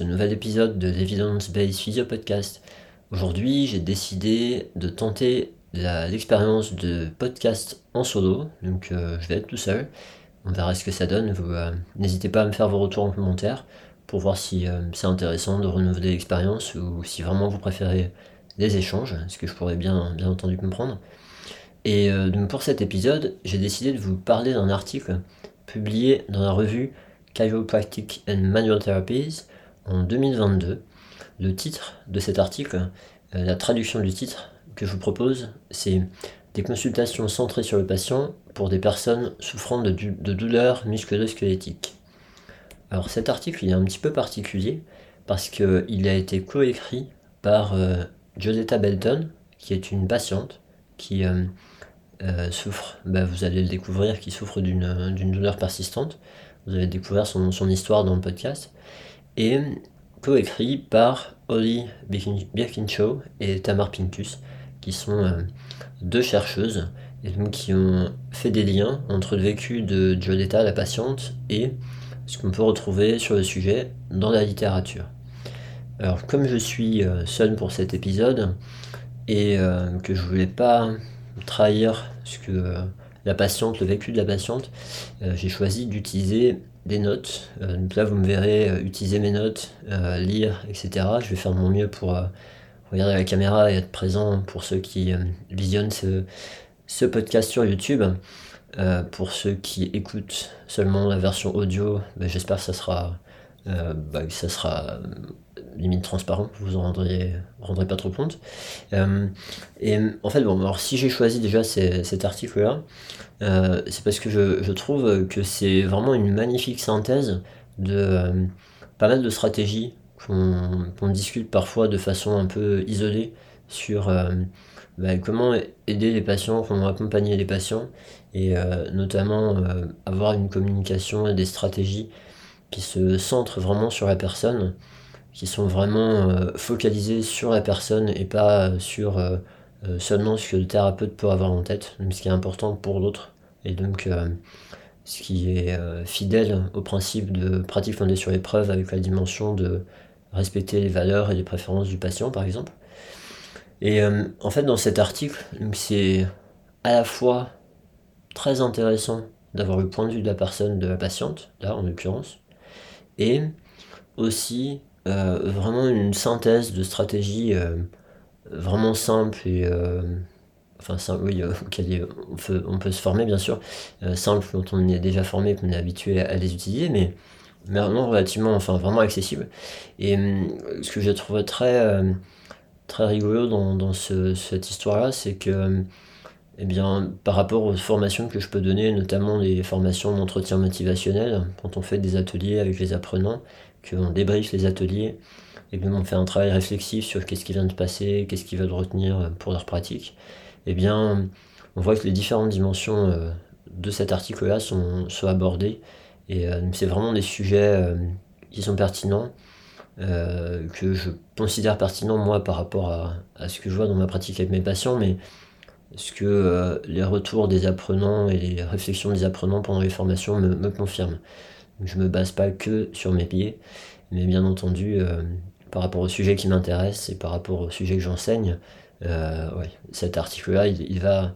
ce nouvel épisode de l'Evidence Based Physio Podcast. Aujourd'hui, j'ai décidé de tenter l'expérience de podcast en solo, donc euh, je vais être tout seul. On verra ce que ça donne. Euh, n'hésitez pas à me faire vos retours en commentaire pour voir si euh, c'est intéressant de renouveler l'expérience ou si vraiment vous préférez les échanges, ce que je pourrais bien, bien entendu comprendre. Et pour cet épisode, j'ai décidé de vous parler d'un article publié dans la revue Chiropractic and Manual Therapies en 2022. Le titre de cet article, euh, la traduction du titre que je vous propose, c'est des consultations centrées sur le patient pour des personnes souffrant de, douleurs musculo-squelettiques. Alors cet article est un petit peu particulier parce qu'il a été coécrit par euh, Josetta Belton, qui est une patiente qui euh, souffre, bah, vous allez le découvrir, qui souffre d'une douleur persistante. Vous avez découvert son, son histoire dans le podcast. Et coécrit par Holly Birkinshaw et Tamar Pincus, qui sont euh, deux chercheuses et donc qui ont fait des liens entre le vécu de Joletta, la patiente, et ce qu'on peut retrouver sur le sujet dans la littérature. Alors, comme je suis euh, seul pour cet épisode et euh, que je voulais pas trahir ce que la patiente, le vécu de la patiente, j'ai choisi d'utiliser des notes. Euh, donc là, vous me verrez euh, utiliser mes notes, lire, etc. Je vais faire mon mieux pour regarder la caméra et être présent pour ceux qui visionnent ce, podcast sur YouTube. pour ceux qui écoutent seulement la version audio, ben, j'espère que ça sera, bah, ça sera limite transparent, vous en rendrez, rendrez pas trop compte. Euh, et en fait, bon, alors si j'ai choisi déjà cet article-là, euh, c'est parce que je, trouve que c'est vraiment une magnifique synthèse de euh, pas mal de stratégies qu'on discute parfois de façon un peu isolée sur bah, comment aider les patients, comment accompagner les patients, et notamment avoir une communication et des stratégies qui se centrent vraiment sur la personne qui sont vraiment euh, focalisés sur la personne et pas sur euh, euh, seulement ce que le thérapeute peut avoir en tête, ce qui est important pour l'autre. Et donc, ce qui est fidèle au principe de pratique fondée sur l'épreuve avec la dimension de respecter les valeurs et les préférences du patient, par exemple. Et en fait, dans cet article, c'est à la fois très intéressant d'avoir le point de vue de la personne, de la patiente, là en l'occurrence, et aussi euh, vraiment une synthèse de stratégie euh, vraiment simple et euh, enfin oui, on, peut, on, peut, se former bien sûr, simple dont on est déjà formé, qu'on est habitué à, les utiliser, mais, mais relativement, enfin vraiment accessible. Et ce que j'ai trouvé très, très rigolo dans, dans ce, cette histoire-là, c'est que eh bien, par rapport aux formations que je peux donner, notamment les formations d'entretien motivationnel, quand on fait des ateliers avec les apprenants, qu'on débriefe les ateliers et qu'on fait un travail réflexif sur qu'est-ce qui vient de passer, qu'est-ce qu'ils veulent retenir pour leur pratique, eh bien, on voit que les différentes dimensions euh, de cet article-là sont, sont, abordées. Et euh, c'est vraiment des sujets euh, qui sont pertinents, que je considère pertinents moi par rapport à, ce que je vois dans ma pratique avec mes patients, ce que les retours des apprenants et les réflexions des apprenants pendant les formations me, me confirment? Je me base pas que sur mes pieds, mais bien entendu, euh, par rapport au sujet qui m'intéresse et par rapport au sujet que j'enseigne, euh, cet article-là, il, va,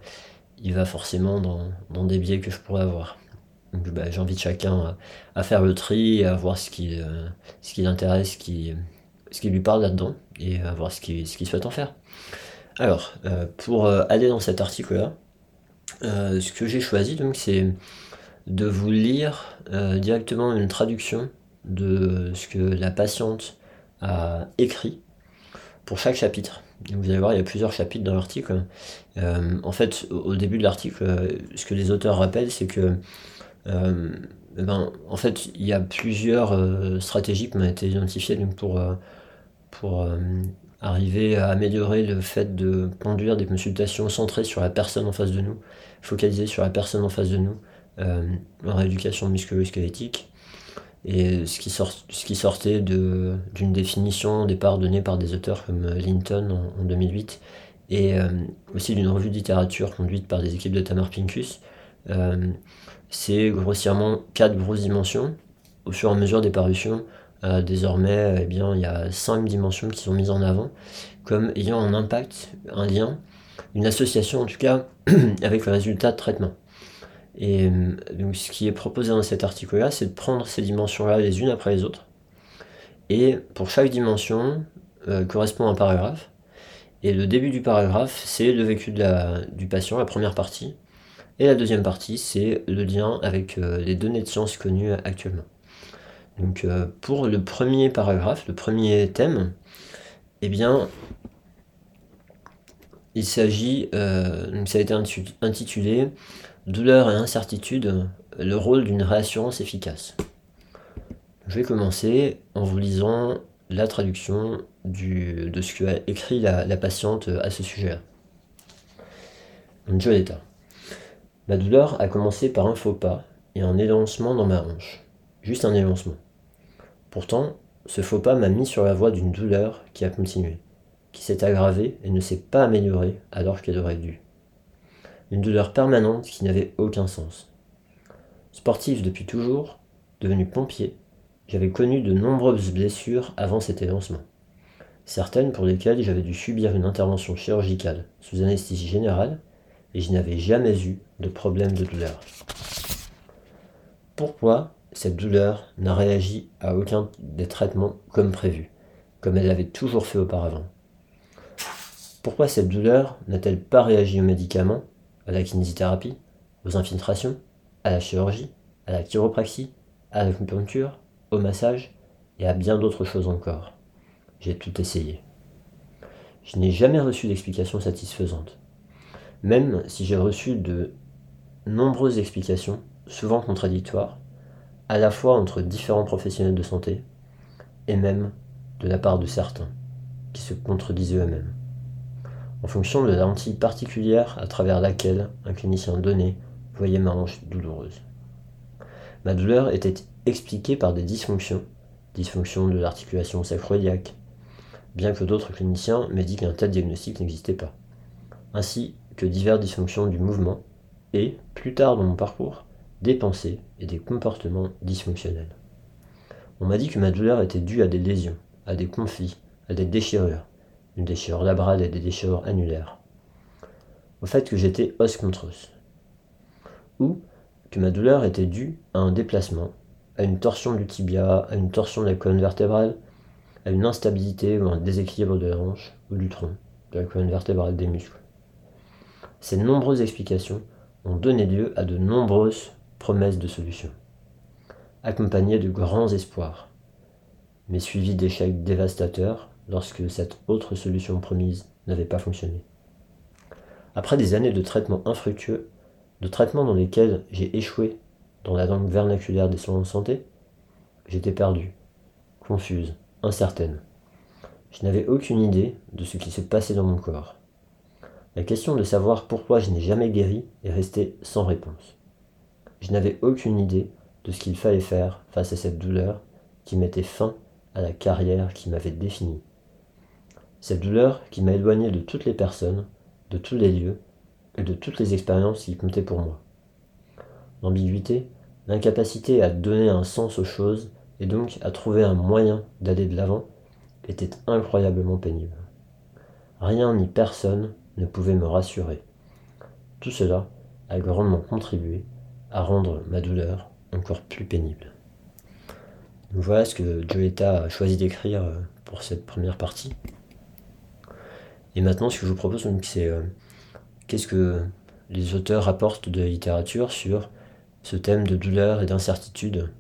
il va forcément dans, des biais que je pourrais avoir. Bah, j'invite chacun à, faire le tri, à voir ce qui, euh, l'intéresse, ce qui, ce qui lui parle là-dedans, et à voir ce qu'il ce souhaite en faire. Alors, pour aller dans cet article-là, ce que j'ai choisi, donc, c'est de vous lire euh, directement une traduction de ce que la patiente a écrit pour chaque chapitre. vous allez voir, il y a plusieurs chapitres dans l'article. Euh, en fait, au, début de l'article, euh, ce que les auteurs rappellent, c'est que ben, en fait, il y a plusieurs stratégies qui ont été identifiées pour, pour arriver à améliorer le fait de conduire des consultations centrées sur la personne en face de nous, focalisées sur la personne en face de nous, euh, en rééducation musculo-squelettique. Et ce qui, sort, ce qui sortait d'une définition au départ donnée par des auteurs comme Linton en, 2008 et euh, aussi d'une revue de littérature conduite par des équipes de Tamar Pincus. Euh, c'est grossièrement quatre grosses dimensions. au fur et à mesure des parutions, désormais, eh il y a cinq dimensions qui sont mises en avant comme ayant un impact, un lien, une association en tout cas, avec le résultat de traitement. Et donc, ce qui est proposé dans cet article-là, c'est de prendre ces dimensions-là les unes après les autres. Et pour chaque dimension, correspond un paragraphe. Et le début du paragraphe, c'est le vécu du patient, la première partie. Et la deuxième partie, c'est le lien avec euh, les données de sciences connues actuellement. Donc euh, pour le premier paragraphe, le premier thème, eh bien, il s'agit, euh, ça a été intitulé Douleur et incertitude, le rôle d'une réassurance efficace. Je vais commencer en vous lisant la traduction de ce qu'a écrit la, patiente à ce sujet-là. Ma douleur a commencé par un faux pas et un élancement dans ma hanche. Juste un élancement. Pourtant, ce faux pas m'a mis sur la voie d'une douleur qui a continué, qui s'est aggravée et ne s'est pas améliorée alors qu'elle aurait dû. Une douleur permanente qui n'avait aucun sens. Sportif depuis toujours, devenu pompier, j'avais connu de nombreuses blessures avant cet élancement. Certaines pour lesquelles j'avais dû subir une intervention chirurgicale sous anesthésie générale et je n'avais jamais eu de problème de douleur. Pourquoi cette douleur n'a réagi à aucun des traitements comme prévu, comme elle l'avait toujours fait auparavant Pourquoi cette douleur n'a-t-elle pas réagi aux médicaments, à la kinésithérapie, aux infiltrations, à la chirurgie, à la chiropraxie, à l'acupuncture, au massage et à bien d'autres choses encore? J'ai tout essayé. Je n'ai jamais reçu d'explication satisfaisante. Même si j'ai reçu de nombreuses explications, souvent contradictoires, à la fois entre différents professionnels de santé, et même de la part de certains, qui se contredisaient eux-mêmes, en fonction de la lentille particulière à travers laquelle un clinicien donné voyait ma hanche douloureuse. Ma douleur était expliquée par des dysfonctions, dysfonctions de l'articulation sacroiliaque, bien que d'autres cliniciens m'aient dit qu'un tel diagnostic n'existait pas, ainsi que diverses dysfonctions du mouvement et, plus tard dans mon parcours, des pensées et des comportements dysfonctionnels. On m'a dit que ma douleur était due à des lésions, à des conflits, à des déchirures, une déchirure labrale et des déchirures annulaires, au fait que j'étais os contre os, ou que ma douleur était due à un déplacement à une torsion du tibia, à une torsion de la colonne vertébrale, à une instabilité ou un déséquilibre de la hanche ou du tronc, de la colonne vertébrale des muscles. Ces nombreuses explications ont donné lieu à de nombreuses promesses de solutions, accompagnées de grands espoirs, mais suivies d'échecs dévastateurs lorsque cette autre solution promise n'avait pas fonctionné. Après des années de traitements infructueux, de traitements dans lesquels j'ai échoué dans la langue vernaculaire des soins de santé, j'étais perdue, confuse, incertaine. Je n'avais aucune idée de ce qui se passait dans mon corps. La question de savoir pourquoi je n'ai jamais guéri est restée sans réponse. Je n'avais aucune idée de ce qu'il fallait faire face à cette douleur qui mettait fin à la carrière qui m'avait défini. Cette douleur qui m'a éloigné de toutes les personnes, de tous les lieux et de toutes les expériences qui comptaient pour moi. L'ambiguïté, l'incapacité à donner un sens aux choses et donc à trouver un moyen d'aller de l'avant était incroyablement pénible. Rien ni personne ne pouvait me rassurer. Tout cela a grandement contribué à rendre ma douleur encore plus pénible. voilà ce que Joetta a choisi d'écrire euh, pour cette première partie. Et maintenant, ce que je vous propose, c'est euh, qu'est-ce que les auteurs apportent de littérature sur ce thème de douleur et d'incertitude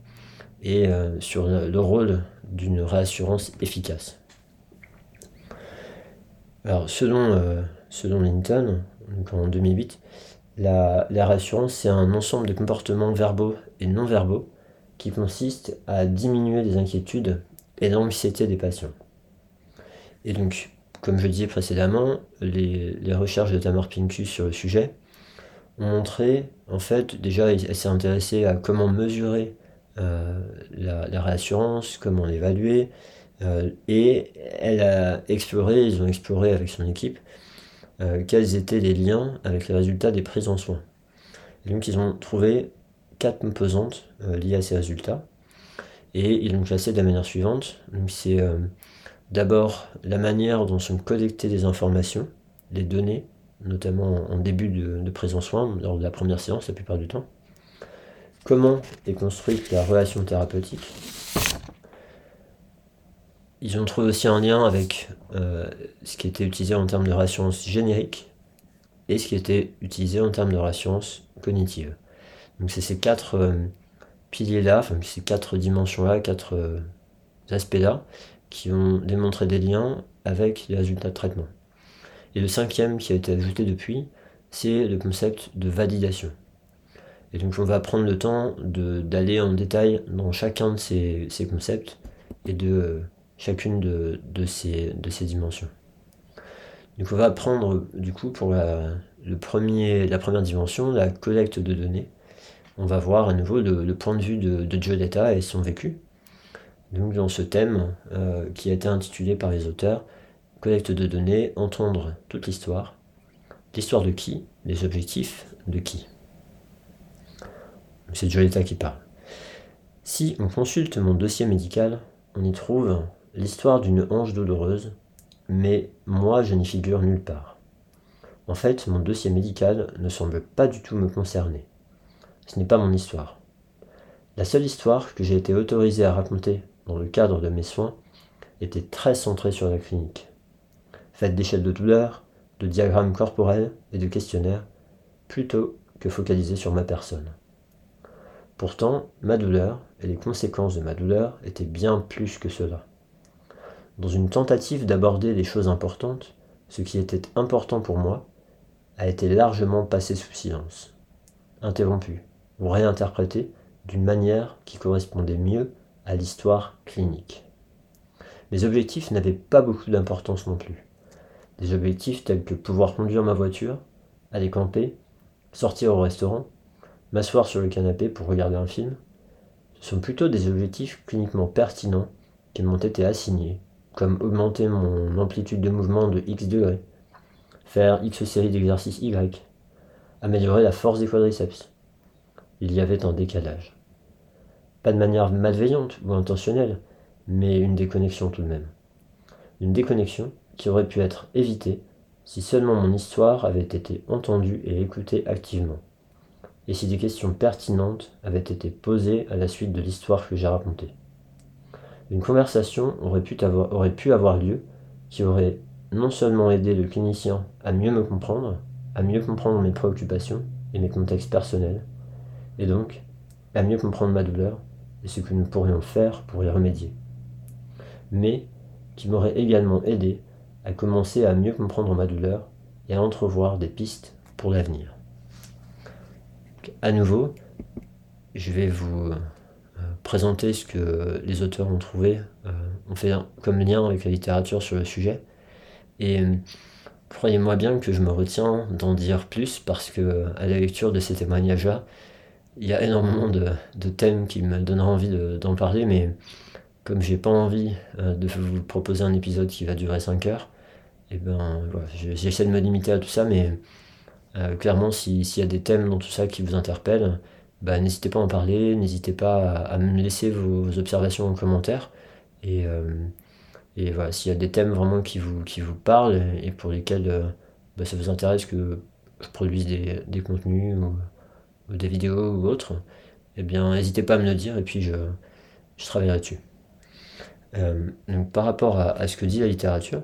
et euh, sur le, rôle d'une réassurance efficace. Alors, selon, selon Linton, en 2008, la, réassurance, c'est un ensemble de comportements verbaux et non verbaux qui consiste à diminuer les inquiétudes et l'anxiété des patients. Et donc, comme je disais précédemment, les, recherches de Tamar Pincus sur le sujet ont montré, en fait, déjà, elle s'est intéressée à comment mesurer euh, la, réassurance, comment l'évaluer, euh, et elle a exploré, ils ont exploré avec son équipe, quels étaient les liens avec les résultats des prises en soins. donc ils ont trouvé quatre composantes liées à ces résultats. Et ils l'ont classé de la manière suivante. C'est euh, d'abord la manière dont sont collectées les informations, les données, notamment en début de, de prise en soin, lors de la première séance la plupart du temps. Comment est construite la relation thérapeutique Ils ont trouvé aussi un lien avec euh, ce qui était utilisé en termes de réassurance générique et ce qui était utilisé en termes de réassurance cognitive. Donc c'est ces quatre euh, piliers-là, enfin ces quatre dimensions-là, quatre euh, aspects-là, qui ont démontré des liens avec les résultats de traitement. Et le cinquième qui a été ajouté depuis, c'est le concept de validation. Et donc on va prendre le temps d'aller en détail dans chacun de ces, concepts et de chacune de, ces, de ces dimensions. Donc on va prendre du coup pour la, le premier, la première dimension, la collecte de données. On va voir à nouveau le, point de vue de, de et son vécu. Donc dans ce thème euh, qui a été intitulé par les auteurs Collecte de données, entendre toute l'histoire. L'histoire de qui? Les objectifs de qui? C'est Joletta qui parle. Si on consulte mon dossier médical, on y trouve l'histoire d'une hanche douloureuse, mais moi je n'y figure nulle part. En fait, mon dossier médical ne semble pas du tout me concerner. Ce n'est pas mon histoire. La seule histoire que j'ai été autorisé à raconter dans le cadre de mes soins était très centrée sur la clinique. Faite d'échelles de douleur, de diagrammes corporels et de questionnaires, plutôt que focalisée sur ma personne. Pourtant, ma douleur et les conséquences de ma douleur étaient bien plus que cela. Dans une tentative d'aborder les choses importantes, ce qui était important pour moi a été largement passé sous silence, interrompu ou réinterprété d'une manière qui correspondait mieux à l'histoire clinique. Mes objectifs n'avaient pas beaucoup d'importance non plus. Des objectifs tels que pouvoir conduire ma voiture, aller camper, sortir au restaurant, m'asseoir sur le canapé pour regarder un film, ce sont plutôt des objectifs cliniquement pertinents qui m'ont été assignés, comme augmenter mon amplitude de mouvement de X degrés, faire X séries d'exercices Y, améliorer la force des quadriceps. Il y avait un décalage. Pas de manière malveillante ou intentionnelle, mais une déconnexion tout de même. Une déconnexion qui aurait pu être évitée si seulement mon histoire avait été entendue et écoutée activement et si des questions pertinentes avaient été posées à la suite de l'histoire que j'ai racontée. Une conversation aurait pu, avoir, aurait pu avoir lieu qui aurait non seulement aidé le clinicien à mieux me comprendre, à mieux comprendre mes préoccupations et mes contextes personnels, et donc à mieux comprendre ma douleur et ce que nous pourrions faire pour y remédier, mais qui m'aurait également aidé à commencer à mieux comprendre ma douleur et à entrevoir des pistes pour l'avenir. À nouveau, je vais vous présenter ce que les auteurs ont trouvé, euh, ont fait comme lien avec la littérature sur le sujet. Et euh, croyez-moi bien que je me retiens d'en dire plus parce que à la lecture de ces témoignages-là, il y a énormément de, thèmes qui me donneraient envie d'en parler, mais comme j'ai pas envie de vous proposer un épisode qui va durer 5 heures, et eh ben j'essaie de me limiter à tout ça, mais euh, clairement, s'il y a des thèmes dans tout ça qui vous interpellent, bah, n'hésitez pas à en parler, n'hésitez pas à, me laisser vos observations en commentaire. Et, euh, et voilà, s'il y a des thèmes vraiment qui vous, qui vous parlent et pour lesquels euh, bah, ça vous intéresse que je produise des, des contenus ou, des vidéos ou autres, eh bien, n'hésitez pas à me le dire et puis je, je travaillerai dessus. donc, par rapport à, à, ce que dit la littérature,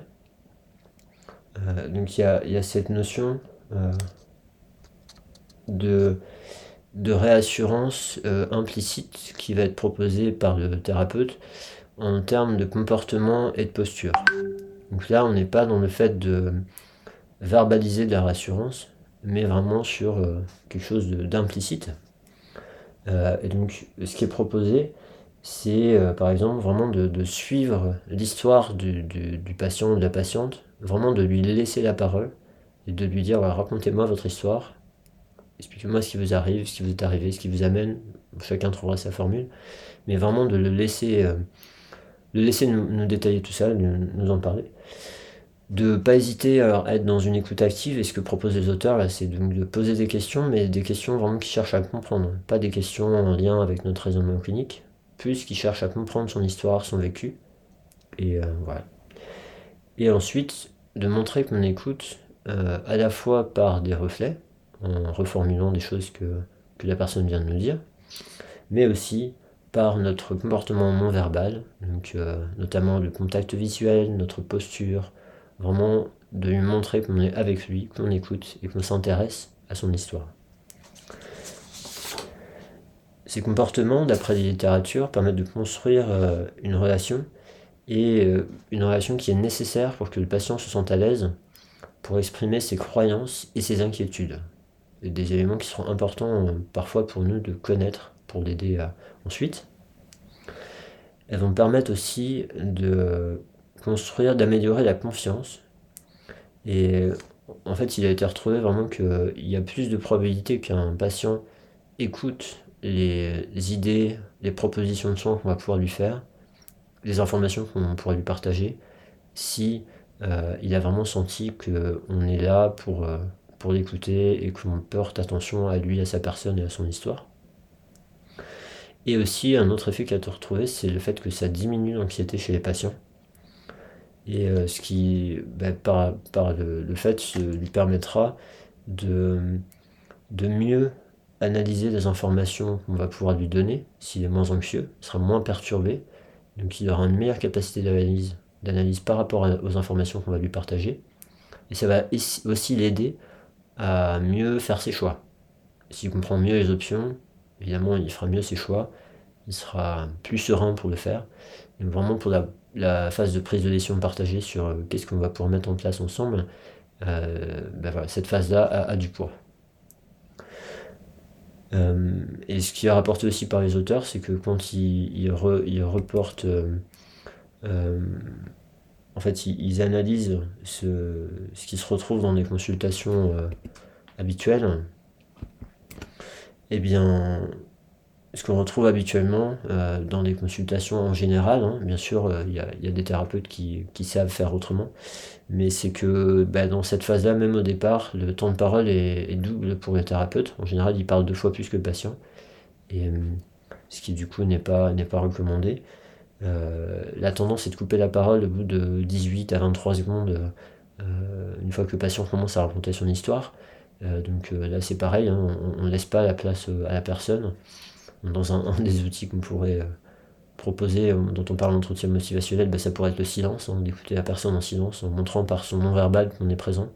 donc il y a, y a, cette notion de, de réassurance euh, implicite qui va être proposée par le thérapeute en termes de comportement et de posture. Donc là, on n'est pas dans le fait de verbaliser de la réassurance, mais vraiment sur euh, quelque chose d'implicite. Euh, et donc, ce qui est proposé, c'est par exemple vraiment de, suivre l'histoire du, du, patient ou de la patiente, vraiment de lui laisser la parole et de lui dire racontez-moi votre histoire, expliquez-moi ce qui vous arrive, ce qui vous est arrivé, ce qui vous amène. Chacun trouvera sa formule. Mais vraiment de le laisser, euh, nous, détailler tout ça, nous, nous en parler. De pas hésiter à être dans une écoute active. Et ce que proposent les auteurs, c'est de, de, poser des questions, mais des questions vraiment qui cherchent à comprendre. Pas des questions en lien avec notre raisonnement clinique, plus qu'il cherche à comprendre son histoire, son vécu. Et euh, voilà. Et ensuite, de montrer qu'on écoute euh, à la fois par des reflets, en reformulant des choses que, que la personne vient de nous dire, mais aussi par notre comportement non verbal, donc euh, notamment le contact visuel, notre posture, vraiment de lui montrer qu'on est avec lui, qu'on écoute et qu'on s'intéresse à son histoire. Ces comportements, d'après les littératures, permettent de construire euh, une relation et euh, une relation qui est nécessaire pour que le patient se sente à l'aise pour exprimer ses croyances et ses inquiétudes. Des éléments qui seront importants parfois pour nous de connaître pour l'aider ensuite. Elles vont permettre aussi de construire, d'améliorer la confiance. Et en fait, il a été retrouvé vraiment qu'il y a plus de probabilité qu'un patient écoute les idées, les propositions de soins qu'on va pouvoir lui faire, les informations qu'on pourrait lui partager, si euh, il a vraiment senti qu'on est là pour, euh, pour l'écouter et qu'on porte attention à lui, à sa personne et à son histoire. Et aussi, un autre effet qui a été retrouvé, c'est le fait que ça diminue l'anxiété chez les patients. Et euh, ce qui, ben, par, par le, fait, lui permettra de, de mieux analyser les informations qu'on va pouvoir lui donner s'il est moins anxieux, il sera moins perturbé, donc il aura une meilleure capacité d'analyse, d'analyse par rapport aux informations qu'on va lui partager. Et ça va aussi l'aider à mieux faire ses choix. S'il comprend mieux les options, évidemment, il fera mieux ses choix, il sera plus serein pour le faire. Vraiment pour la, phase de prise de décision partagée sur euh, qu'est-ce qu'on va pouvoir mettre en place ensemble, euh, ben cette phase-là a, du poids. Euh, et ce qui est rapporté aussi par les auteurs, c'est que quand ils, reportent, en fait, ils, analysent ce, ce, qui se retrouve dans des consultations habituelles, eh bien, ce qu'on retrouve habituellement euh, dans des consultations en général, hein, bien sûr, euh, il y, a des thérapeutes qui, savent faire autrement, mais c'est que bah, dans cette phase-là, même au départ, le temps de parole est, double pour les thérapeutes. En général, ils parlent deux fois plus que le patient, et euh, ce qui du coup n'est pas, n'est pas recommandé. La tendance est de couper la parole au bout de 18 à 23 secondes, une fois que le patient commence à raconter son histoire. donc là, c'est pareil, hein, on ne laisse pas la place à la personne dans un, des outils qu'on pourrait euh, proposer, euh, dont on parle d'entretien motivationnel, bah, ça pourrait être le silence, hein, d'écouter la personne en silence, en montrant par son non-verbal qu'on est présent.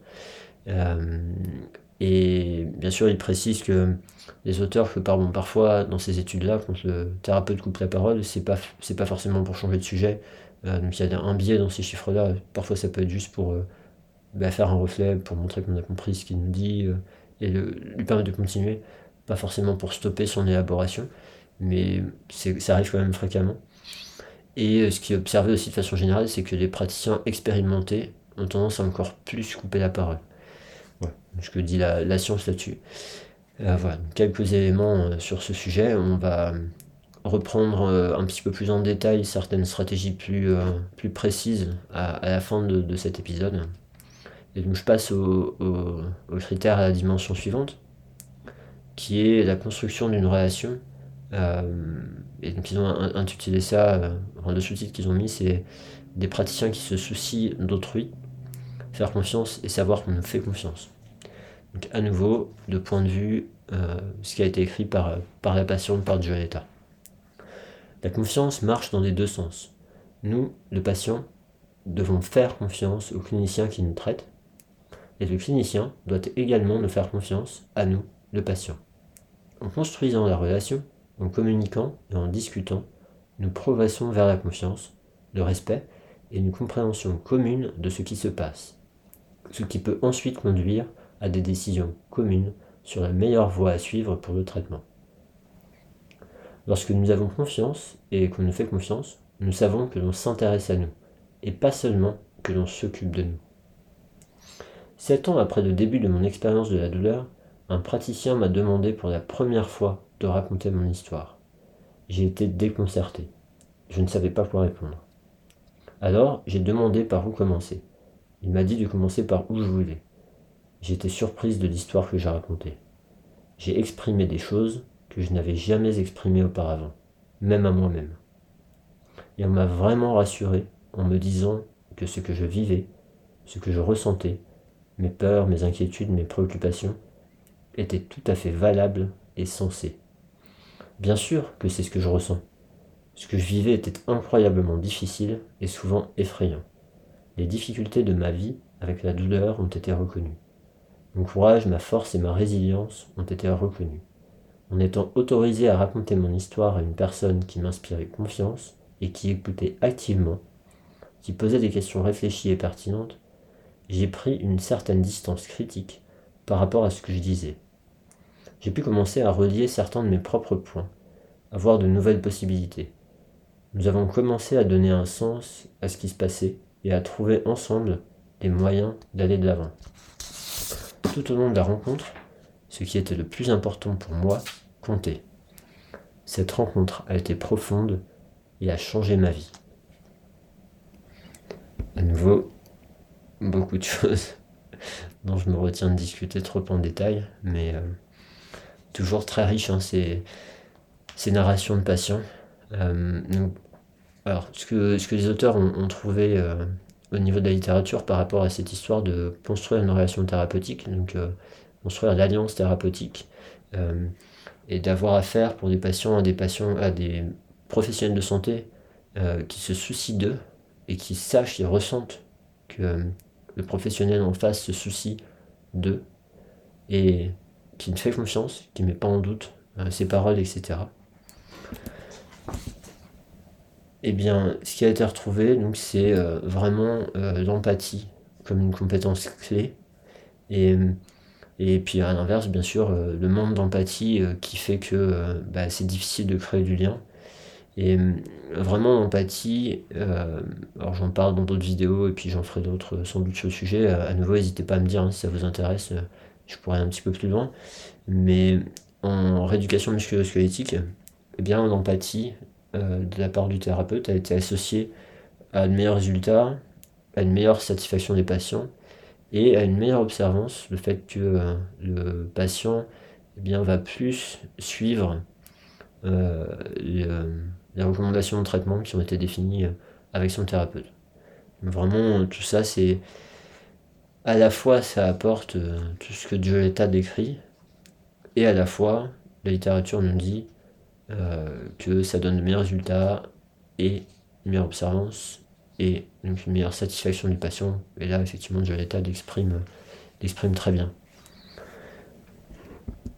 Euh, et bien sûr, il précise que les auteurs que parlent parfois dans ces études-là, quand le thérapeute coupe la parole, c'est pas pas forcément pour changer de sujet. donc il y a un biais dans ces chiffres-là. Parfois, ça peut être juste pour bah, faire un reflet, pour montrer qu'on a compris ce qu'il nous dit et lui permettre de continuer pas forcément pour stopper son élaboration, mais ça arrive quand même fréquemment. Et euh, ce qui est observé aussi de façon générale, c'est que les praticiens expérimentés ont tendance à encore plus couper la parole. Ce que dit la, science là-dessus. Euh, voilà, quelques éléments euh, sur ce sujet. On va reprendre un petit peu plus en détail certaines stratégies plus, plus précises à, la fin de, cet épisode. Et donc je passe au, critère à la dimension suivante qui est la construction d'une relation. Euh, et donc ils ont intitulé ça, euh, le sous-titre qu'ils ont mis, c'est des praticiens qui se soucient d'autrui, faire confiance et savoir qu'on nous fait confiance. Donc à nouveau, de point de vue, euh, ce qui a été écrit par, par la patiente, par Gioletta. La confiance marche dans les deux sens. Nous, le patient, devons faire confiance au clinicien qui nous traite, et le clinicien doit également nous faire confiance à nous, le patient. En construisant la relation, en communiquant et en discutant, nous progressons vers la confiance, le respect et une compréhension commune de ce qui se passe, ce qui peut ensuite conduire à des décisions communes sur la meilleure voie à suivre pour le traitement. Lorsque nous avons confiance et qu'on nous fait confiance, nous savons que l'on s'intéresse à nous, et pas seulement que l'on s'occupe de nous. Sept ans après le début de mon expérience de la douleur, un praticien m'a demandé pour la première fois de raconter mon histoire. J'ai été déconcerté. Je ne savais pas quoi répondre. Alors, j'ai demandé par où commencer. Il m'a dit de commencer par où je voulais. J'étais surprise de l'histoire que j'ai racontée. J'ai exprimé des choses que je n'avais jamais exprimées auparavant. même à moi-même. Et on m'a vraiment rassuré en me disant que ce que je vivais, ce que je ressentais, mes peurs, mes inquiétudes, mes préoccupations, étaient tout à fait valables et sensés. Bien sûr que c'est ce que je ressens. Ce que je vivais était incroyablement difficile et souvent effrayant. Les difficultés de ma vie avec la douleur ont été reconnues. Mon courage, ma force et ma résilience ont été reconnus. En étant autorisé à raconter mon histoire à une personne qui m'inspirait confiance et qui écoutait activement, qui posait des questions réfléchies et pertinentes, j'ai pris une certaine distance critique par rapport à ce que je disais. J'ai pu commencer à relier certains de mes propres points, à voir de nouvelles possibilités. Nous avons commencé à donner un sens à ce qui se passait et à trouver ensemble des moyens d'aller de l'avant. Tout au long de la rencontre, ce qui était le plus important pour moi comptait. Cette rencontre a été profonde et a changé ma vie. À nouveau, beaucoup de choses dont je me retiens de discuter trop en détail, mais euh, toujours très riche hein, ces, narrations de patients. Euh, alors, ce que, ce que les auteurs ont, trouvé euh, au niveau de la littérature par rapport à cette histoire de construire une relation thérapeutique, donc construire l'alliance thérapeutique, et d'avoir affaire pour des patients à des patients à des professionnels de santé qui se soucient d'eux et qui sachent et ressentent que le professionnel en face se soucie d'eux et qui me fait confiance, qui ne met pas en doute euh, ses paroles, etc. Eh bien, ce qui a été retrouvé, donc, c'est euh, vraiment euh, l'empathie comme une compétence clé. Et, et puis à l'inverse, bien sûr, le manque d'empathie qui fait que bah, c'est difficile de créer du lien. Et euh, vraiment, l'empathie, euh, alors j'en parle dans d'autres vidéos et puis j'en ferai d'autres euh, sans doute sur le sujet. À nouveau, n'hésitez pas à me dire hein, si ça vous intéresse, je pourrais aller un petit peu plus loin. Mais en rééducation musculo-squelettique, eh bien, l'empathie de la part du thérapeute a été associée à de meilleurs résultats, à une meilleure satisfaction des patients et à une meilleure observance, le fait que le patient eh bien, va plus suivre les, les recommandations de traitement qui ont été définies euh, avec son thérapeute. Vraiment, tout ça, c'est à la fois ça apporte euh, tout ce que Gioletta décrit, et à la fois la littérature nous dit euh, que ça donne de meilleurs résultats et une meilleure observance et une meilleure satisfaction du patient. Et là, effectivement, Gioletta l'exprime, l'exprime très bien.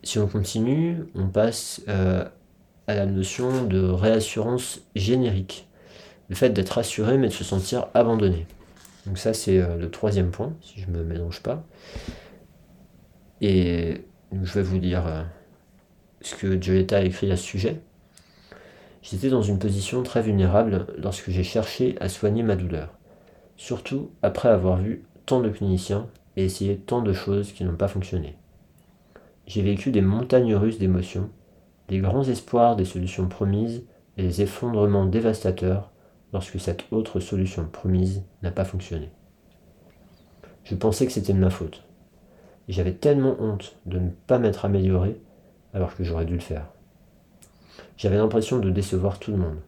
Si on continue, on passe à la notion de réassurance générique. Le fait d'être rassuré mais de se sentir abandonné. Donc ça c'est euh, le troisième point, si je ne me mélange pas. Et je vais vous dire euh, ce que Gioletta a écrit à ce sujet. J'étais dans une position très vulnérable lorsque j'ai cherché à soigner ma douleur. Surtout après avoir vu tant de cliniciens et essayé tant de choses qui n'ont pas fonctionné. J'ai vécu des montagnes russes d'émotions les grands espoirs des solutions promises et les effondrements dévastateurs lorsque cette autre solution promise n'a pas fonctionné. Je pensais que c'était de ma faute. J'avais tellement honte de ne pas m'être amélioré alors que j'aurais dû le faire. J'avais l'impression de décevoir tout le monde.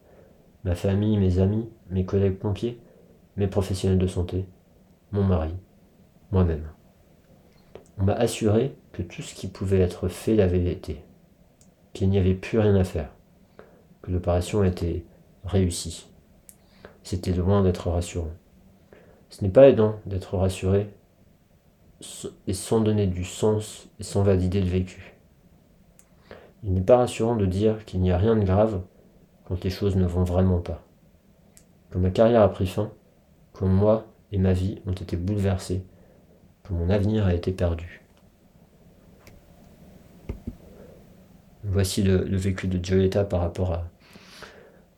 Ma famille, mes amis, mes collègues pompiers, mes professionnels de santé, mon mari, moi-même. On m'a assuré que tout ce qui pouvait être fait l'avait été qu'il n'y avait plus rien à faire, que l'opération était réussie. C'était loin d'être rassurant. Ce n'est pas aidant d'être rassuré et sans donner du sens et sans valider le vécu. Il n'est pas rassurant de dire qu'il n'y a rien de grave quand les choses ne vont vraiment pas. Quand ma carrière a pris fin, quand moi et ma vie ont été bouleversés, quand mon avenir a été perdu. Voici le, vécu de Gioletta par rapport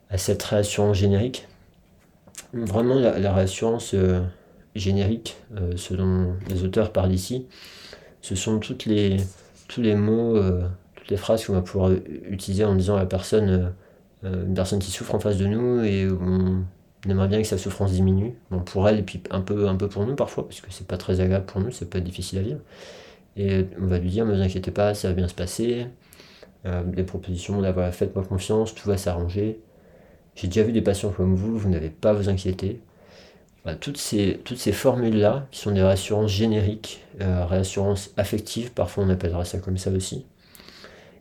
à, cette réassurance générique. Vraiment, la, réassurance euh, générique, euh, selon les auteurs parlent ici, ce sont toutes les, tous les mots, euh, les phrases qu'on va pouvoir utiliser en disant à la personne, une personne qui souffre en face de nous et on, aimerait bien que sa souffrance diminue, bon, pour elle et puis un peu, un peu pour nous parfois, parce que c'est pas très agréable pour nous, c'est pas difficile à vivre. Et on va lui dire, ne vous inquiétez pas, ça va bien se passer, des propositions d'avoir faites-moi confiance, tout va s'arranger. J'ai déjà vu des patients comme vous, vous n'avez pas à vous inquiéter. toutes ces, toutes ces formules-là, qui sont des réassurances génériques, réassurances affectives, parfois on appellera ça comme ça aussi.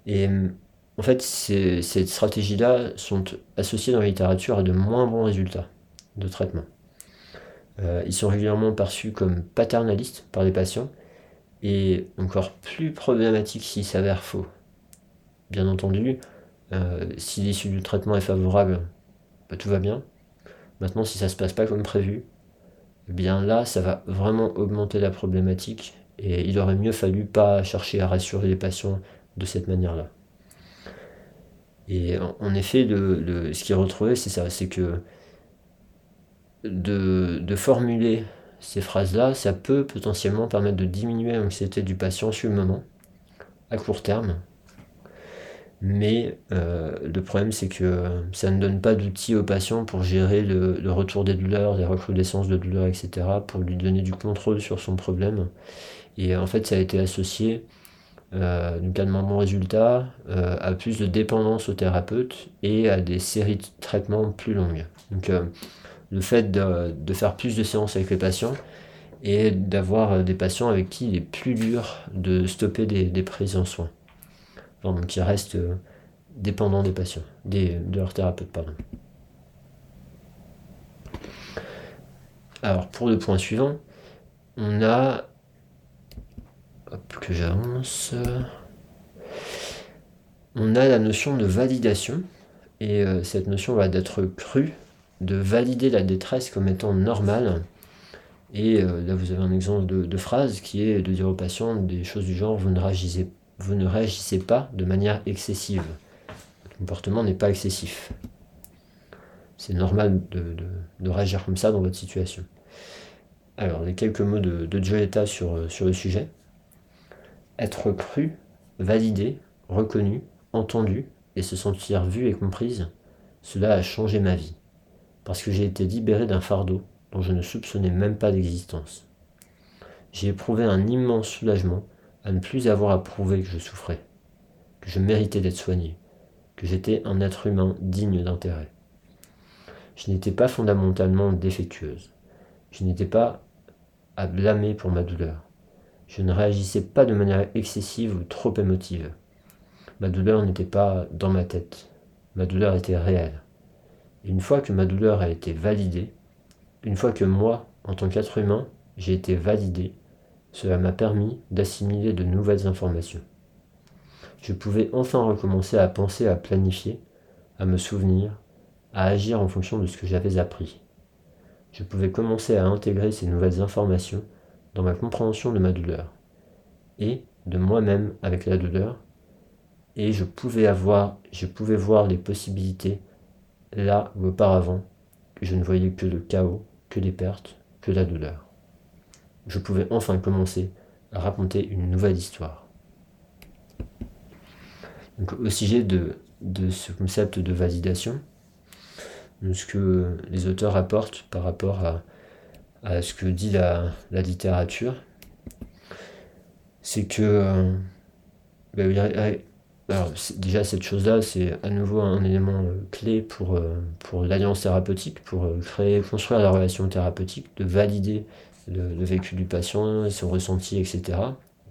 Et en fait, ces, stratégies-là sont associées dans la littérature à de moins bons résultats de traitement. Euh, ils sont régulièrement perçus comme paternalistes par les patients et encore plus problématiques s'ils s'avèrent faux. Bien entendu, euh, si l'issue du traitement est favorable, bah, tout va bien. Maintenant, si ça se passe pas comme prévu, eh bien là, ça va vraiment augmenter la problématique et il aurait mieux fallu pas chercher à rassurer les patients de cette manière-là. Et en, effet, le, ce qui est retrouvé, c'est ça, c'est que de, formuler ces phrases-là, ça peut potentiellement permettre de diminuer l'anxiété du patient sur le moment, à court terme. Mais euh, le problème, c'est que ça ne donne pas d'outils au patient pour gérer le, retour des douleurs, les recrudescences de douleurs, etc., pour lui donner du contrôle sur son problème. Et en fait, ça a été associé euh, donc de bons résultats, euh, à plus de dépendance au thérapeute et à des séries de traitements plus longues. Donc euh, le fait de, faire plus de séances avec les patients et d'avoir des patients avec qui il est plus dur de stopper des, prises en soins. ils restent dépendants des patients, des, de leur thérapeute, pardon. Alors pour le point suivant, on a que j'avance. On a la notion de validation, et euh, cette notion va d'être crue, de valider la détresse comme étant normale. Et euh, là, vous avez un exemple de, phrase qui est de dire aux patients des choses du genre vous ne réagissez, pas de manière excessive. Votre comportement n'est pas excessif. C'est normal de, réagir comme ça dans votre situation. Alors, les quelques mots de, de sur, sur le sujet être cru, validé, reconnu, entendu et se sentir vu et comprise, cela a changé ma vie, parce que j'ai été libéré d'un fardeau dont je ne soupçonnais même pas d'existence. J'ai éprouvé un immense soulagement à ne plus avoir à prouver que je souffrais, que je méritais d'être soigné, que j'étais un être humain digne d'intérêt. Je n'étais pas fondamentalement défectueuse. Je n'étais pas à blâmer pour ma douleur. Je ne réagissais pas de manière excessive ou trop émotive. Ma douleur n'était pas dans ma tête. Ma douleur était réelle. Une fois que ma douleur a été validée, une fois que moi, en tant qu'être humain, j'ai été validé, cela m'a permis d'assimiler de nouvelles informations. Je pouvais enfin recommencer à penser, à planifier, à me souvenir, à agir en fonction de ce que j'avais appris. Je pouvais commencer à intégrer ces nouvelles informations dans ma compréhension de ma douleur et de moi-même avec la douleur et je pouvais avoir je pouvais voir les possibilités là où auparavant je ne voyais que le chaos, que les pertes, que la douleur. Je pouvais enfin commencer à raconter une nouvelle histoire. Donc, au sujet de, de ce concept de validation, ce que les auteurs apportent par rapport à à ce que dit la, littérature, c'est que euh, alors, déjà cette chose-là, c'est à nouveau un élément euh, clé pour, euh, pour l'alliance thérapeutique, pour créer, construire la relation thérapeutique, de valider le, vécu du patient, son ressenti, etc.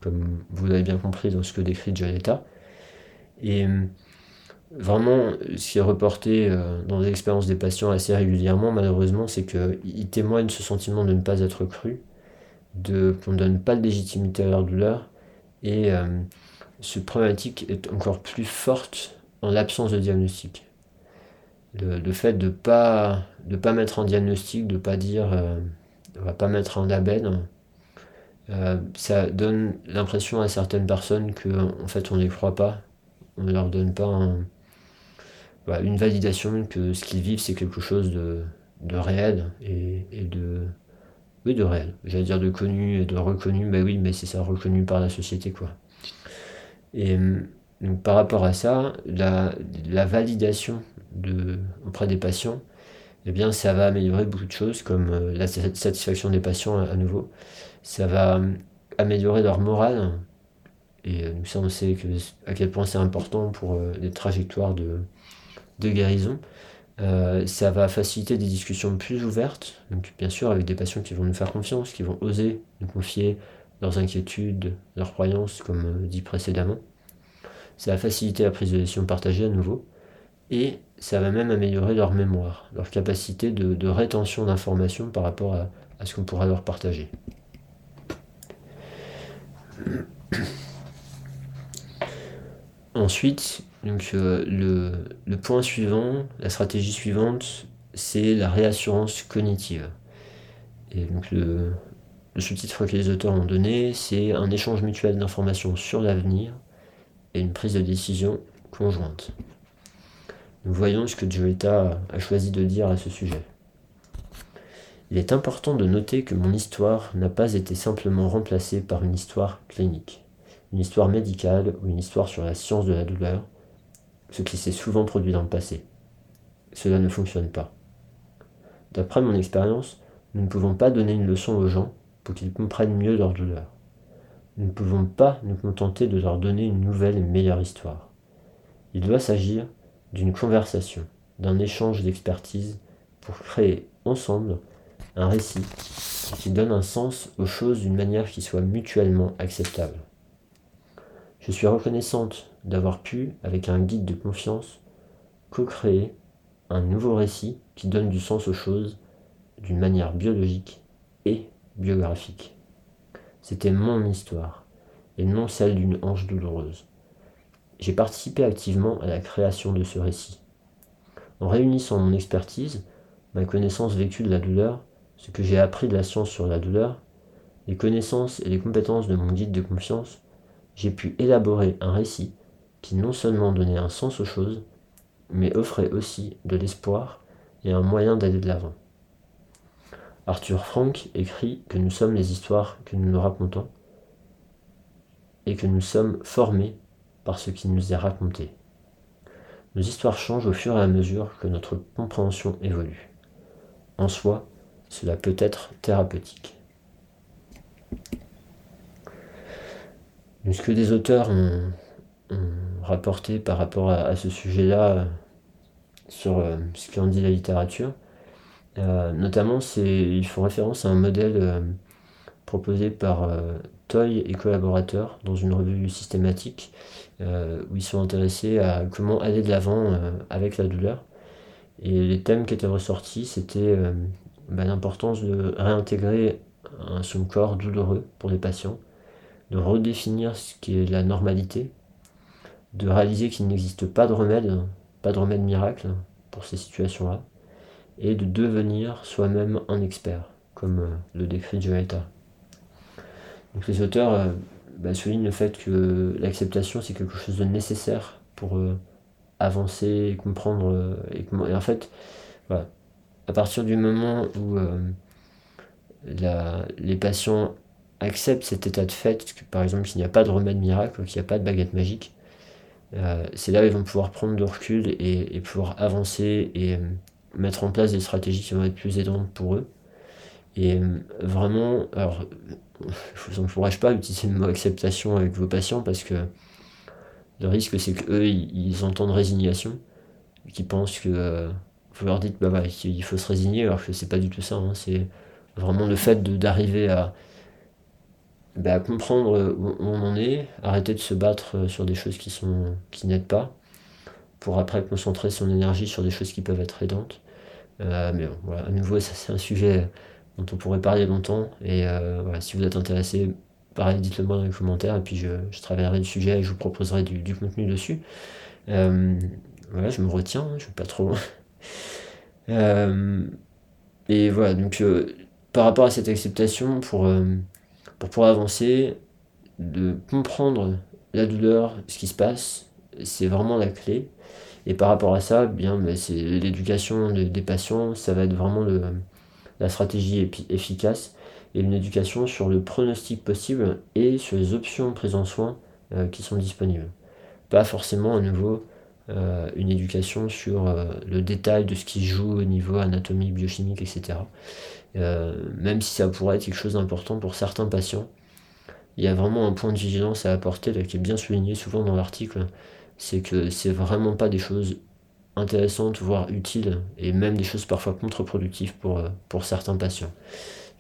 Comme vous l'avez bien compris dans ce que décrit Gioletta. Et Vraiment, ce qui est reporté euh, dans les expériences des patients assez régulièrement, malheureusement, c'est qu'ils témoignent ce sentiment de ne pas être cru, de qu'on ne donne pas de légitimité à leur douleur, et euh, ce problématique est encore plus forte en l'absence de diagnostic. Le, fait de ne pas, de pas mettre en diagnostic, de ne pas dire euh, on va pas mettre un label, ça donne l'impression à certaines personnes qu'en en fait on ne les croit pas, on ne leur donne pas un, une validation que ce qu'ils vivent, c'est quelque chose de, réel et, de. Oui, de réel. J'allais dire de connu et de reconnu, mais oui, mais c'est ça, reconnu par la société, quoi. Et donc, par rapport à ça, la, validation auprès des patients, eh bien, ça va améliorer beaucoup de choses, comme euh, la satisfaction des patients à, nouveau. Ça va améliorer leur morale Et nous ça, on sait que, à quel point c'est important pour les trajectoires de, de guérison. ça va faciliter des discussions plus ouvertes, donc bien sûr avec des patients qui vont nous faire confiance, qui vont oser nous confier leurs inquiétudes, leurs croyances, comme dit précédemment. Ça va faciliter la prise de décision partagée à nouveau, et ça va même améliorer leur mémoire, leur capacité de, rétention d'informations par rapport à, ce qu'on pourra leur partager. Ensuite, donc, euh, le, point suivant, la stratégie suivante, c'est la réassurance cognitive. Et donc le, le sous-titre que les auteurs ont donné, c'est un échange mutuel d'informations sur l'avenir et une prise de décision conjointe. Nous voyons ce que Joetta a choisi de dire à ce sujet. Il est important de noter que mon histoire n'a pas été simplement remplacée par une histoire clinique, une histoire médicale ou une histoire sur la science de la douleur, ce qui s'est souvent produit dans le passé. Cela ne fonctionne pas. D'après mon expérience, nous ne pouvons pas donner une leçon aux gens pour qu'ils comprennent mieux leur douleur. Nous ne pouvons pas nous contenter de leur donner une nouvelle et meilleure histoire. Il doit s'agir d'une conversation, d'un échange d'expertise pour créer ensemble un récit qui donne un sens aux choses d'une manière qui soit mutuellement acceptable. Je suis reconnaissante d'avoir pu, avec un guide de confiance, co-créer un nouveau récit qui donne du sens aux choses d'une manière biologique et biographique. C'était mon histoire, et non celle d'une hanche douloureuse. J'ai participé activement à la création de ce récit. En réunissant mon expertise, ma connaissance vécue de la douleur, ce que j'ai appris de la science sur la douleur, les connaissances et les compétences de mon guide de confiance, j'ai pu élaborer un récit qui non seulement donnait un sens aux choses, mais offrait aussi de l'espoir et un moyen d'aller de l'avant. Arthur Frank écrit que nous sommes les histoires que nous nous racontons et que nous sommes formés par ce qui nous est raconté. Nos histoires changent au fur et à mesure que notre compréhension évolue. En soi, cela peut être thérapeutique. que des auteurs ont, rapporté par rapport à, ce sujet-là sur euh, ce qu'en dit la littérature, euh, notamment, ils font référence à un modèle euh, proposé par Toy et collaborateurs dans une revue systématique euh, où ils sont intéressés à comment aller de l'avant euh, avec la douleur. Et les thèmes qui étaient ressortis, c'était euh, bah, l'importance de réintégrer son corps douloureux pour les patients, de redéfinir ce qui est la normalité, de réaliser qu'il n'existe pas de remède, pas de remède miracle pour ces situations-là, et de devenir soi-même un expert, comme le décrit Joetta. Donc les auteurs bah, souligne le fait que l'acceptation c'est quelque chose de nécessaire pour euh, avancer, comprendre euh, et, et, en fait, à partir du moment où euh, les patients acceptent cet état de fait, que, par exemple qu'il n'y a pas de remède miracle, qu'il n'y a pas de baguette magique, c'est là où ils vont pouvoir prendre de recul et, pouvoir avancer et mettre en place des stratégies qui vont être plus aidantes pour eux. Et vraiment, alors je vous encourage pas à utiliser le mot acceptation avec vos patients parce que le risque c'est qu'eux ils, entendent résignation, qu'ils pensent que euh, vous leur dites bah, bah, qu'il faut se résigner alors que c'est pas du tout ça, hein. c'est vraiment le fait d'arriver à, bah, comprendre où on en est, arrêter de se battre sur des choses qui sont qui n'aident pas, pour après concentrer son énergie sur des choses qui peuvent être aidantes. Euh, mais bon, voilà, à nouveau ça c'est un sujet dont on pourrait parler longtemps. Et euh, voilà, si vous êtes intéressé, pareil, dites-le moi dans les commentaires et puis je, je, travaillerai le sujet et je vous proposerai du, contenu dessus. Euh, voilà, je me retiens, hein, je ne vais pas trop. Euh, et voilà, donc par rapport à cette acceptation, pour, pour pouvoir avancer, de comprendre la douleur, ce qui se passe, c'est vraiment la clé. Et par rapport à ça, bien, ben, c'est l'éducation des patients, ça va être vraiment la stratégie efficace et une éducation sur le pronostic possible et sur les options prises en soin euh, qui sont disponibles. Pas forcément à nouveau euh, une éducation sur euh, le détail de ce qui se joue au niveau anatomique, biochimique, etc. même si ça pourrait être quelque chose d'important pour certains patients, il y a vraiment un point de vigilance à apporter qui est bien souligné souvent dans l'article, c'est que c'est vraiment pas des choses intéressantes, voire utiles, et même des choses parfois contre-productives pour, euh, pour certains patients.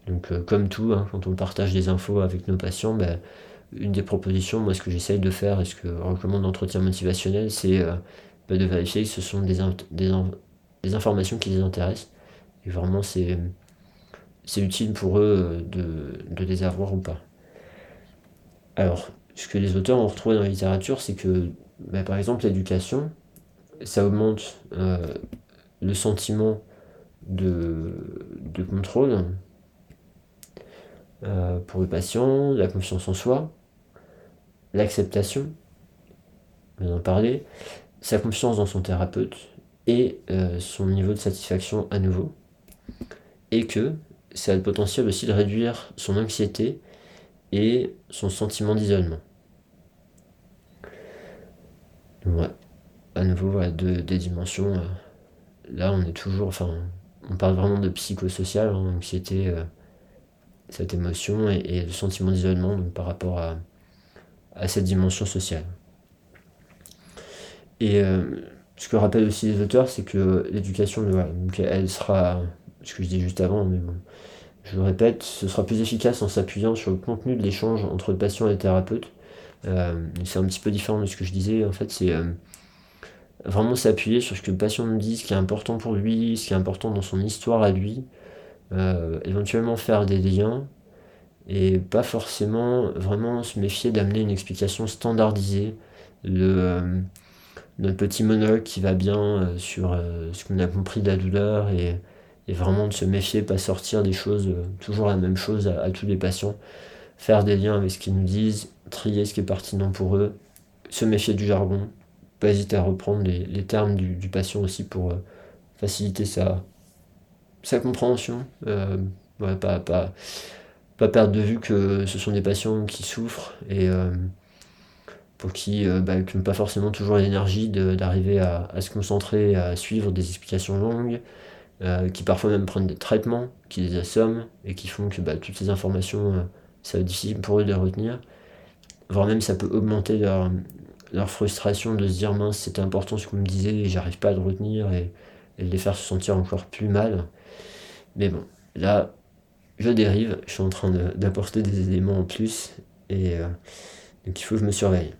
Donc euh, comme tout, hein, quand on partage des infos avec nos patients, ben, une des propositions, moi ce que j'essaye de faire et ce que recommande l'entretien motivationnel, c'est euh, ben, de vérifier que ce sont des, des, informations qui les intéressent. Et vraiment c'est, c'est utile pour eux de, de les avoir ou pas. Alors, ce que les auteurs ont retrouvé dans la littérature, c'est que, ben, par exemple, l'éducation, ça augmente euh, le sentiment de, contrôle euh, pour le patient, la confiance en soi, l'acceptation, on en parler, sa confiance dans son thérapeute et euh, son niveau de satisfaction à nouveau. Et que ça a le potentiel aussi de réduire son anxiété et son sentiment d'isolement. Ouais à nouveau des dimensions. Euh, là, on est toujours, enfin, on parle vraiment de psychosocial, hein, anxiété, euh, cette émotion et, le sentiment d'isolement par rapport à, cette dimension sociale. Et euh, ce que rappellent aussi les auteurs, c'est que l'éducation, elle sera, ce que je dis juste avant, mais bon, je le répète, ce sera plus efficace en s'appuyant sur le contenu de l'échange entre le patient et le thérapeute. c'est un petit peu différent de ce que je disais, en fait, c'est vraiment s'appuyer sur ce que le patient nous dit, ce qui est important pour lui, ce qui est important dans son histoire à lui, euh, éventuellement faire des liens, et pas forcément vraiment se méfier d'amener une explication standardisée, le, euh, notre petit monologue qui va bien euh, sur ce qu'on a compris de la douleur, et, vraiment de se méfier, pas sortir des choses, toujours la même chose à, tous les patients, faire des liens avec ce qu'ils nous disent, trier ce qui est pertinent pour eux, se méfier du jargon, pas hésiter à reprendre les, termes du, patient aussi pour euh, faciliter sa, sa compréhension. Euh, pas, pas, pas, perdre de vue que ce sont des patients qui souffrent et euh, pour qui, bah, n'ont pas forcément toujours l'énergie d'arriver à, se concentrer, à suivre des explications longues, qui parfois même prennent des traitements, qui les assomment et qui font que bah, toutes ces informations, ça va être difficile pour eux de les retenir voire même ça peut augmenter leur, leur frustration de se dire mince c'était important ce qu'on me disait et j'arrive pas à le retenir et, de les faire se sentir encore plus mal. Mais bon, là je dérive, je suis en train d'apporter des éléments en plus et euh, donc il faut que je me surveille.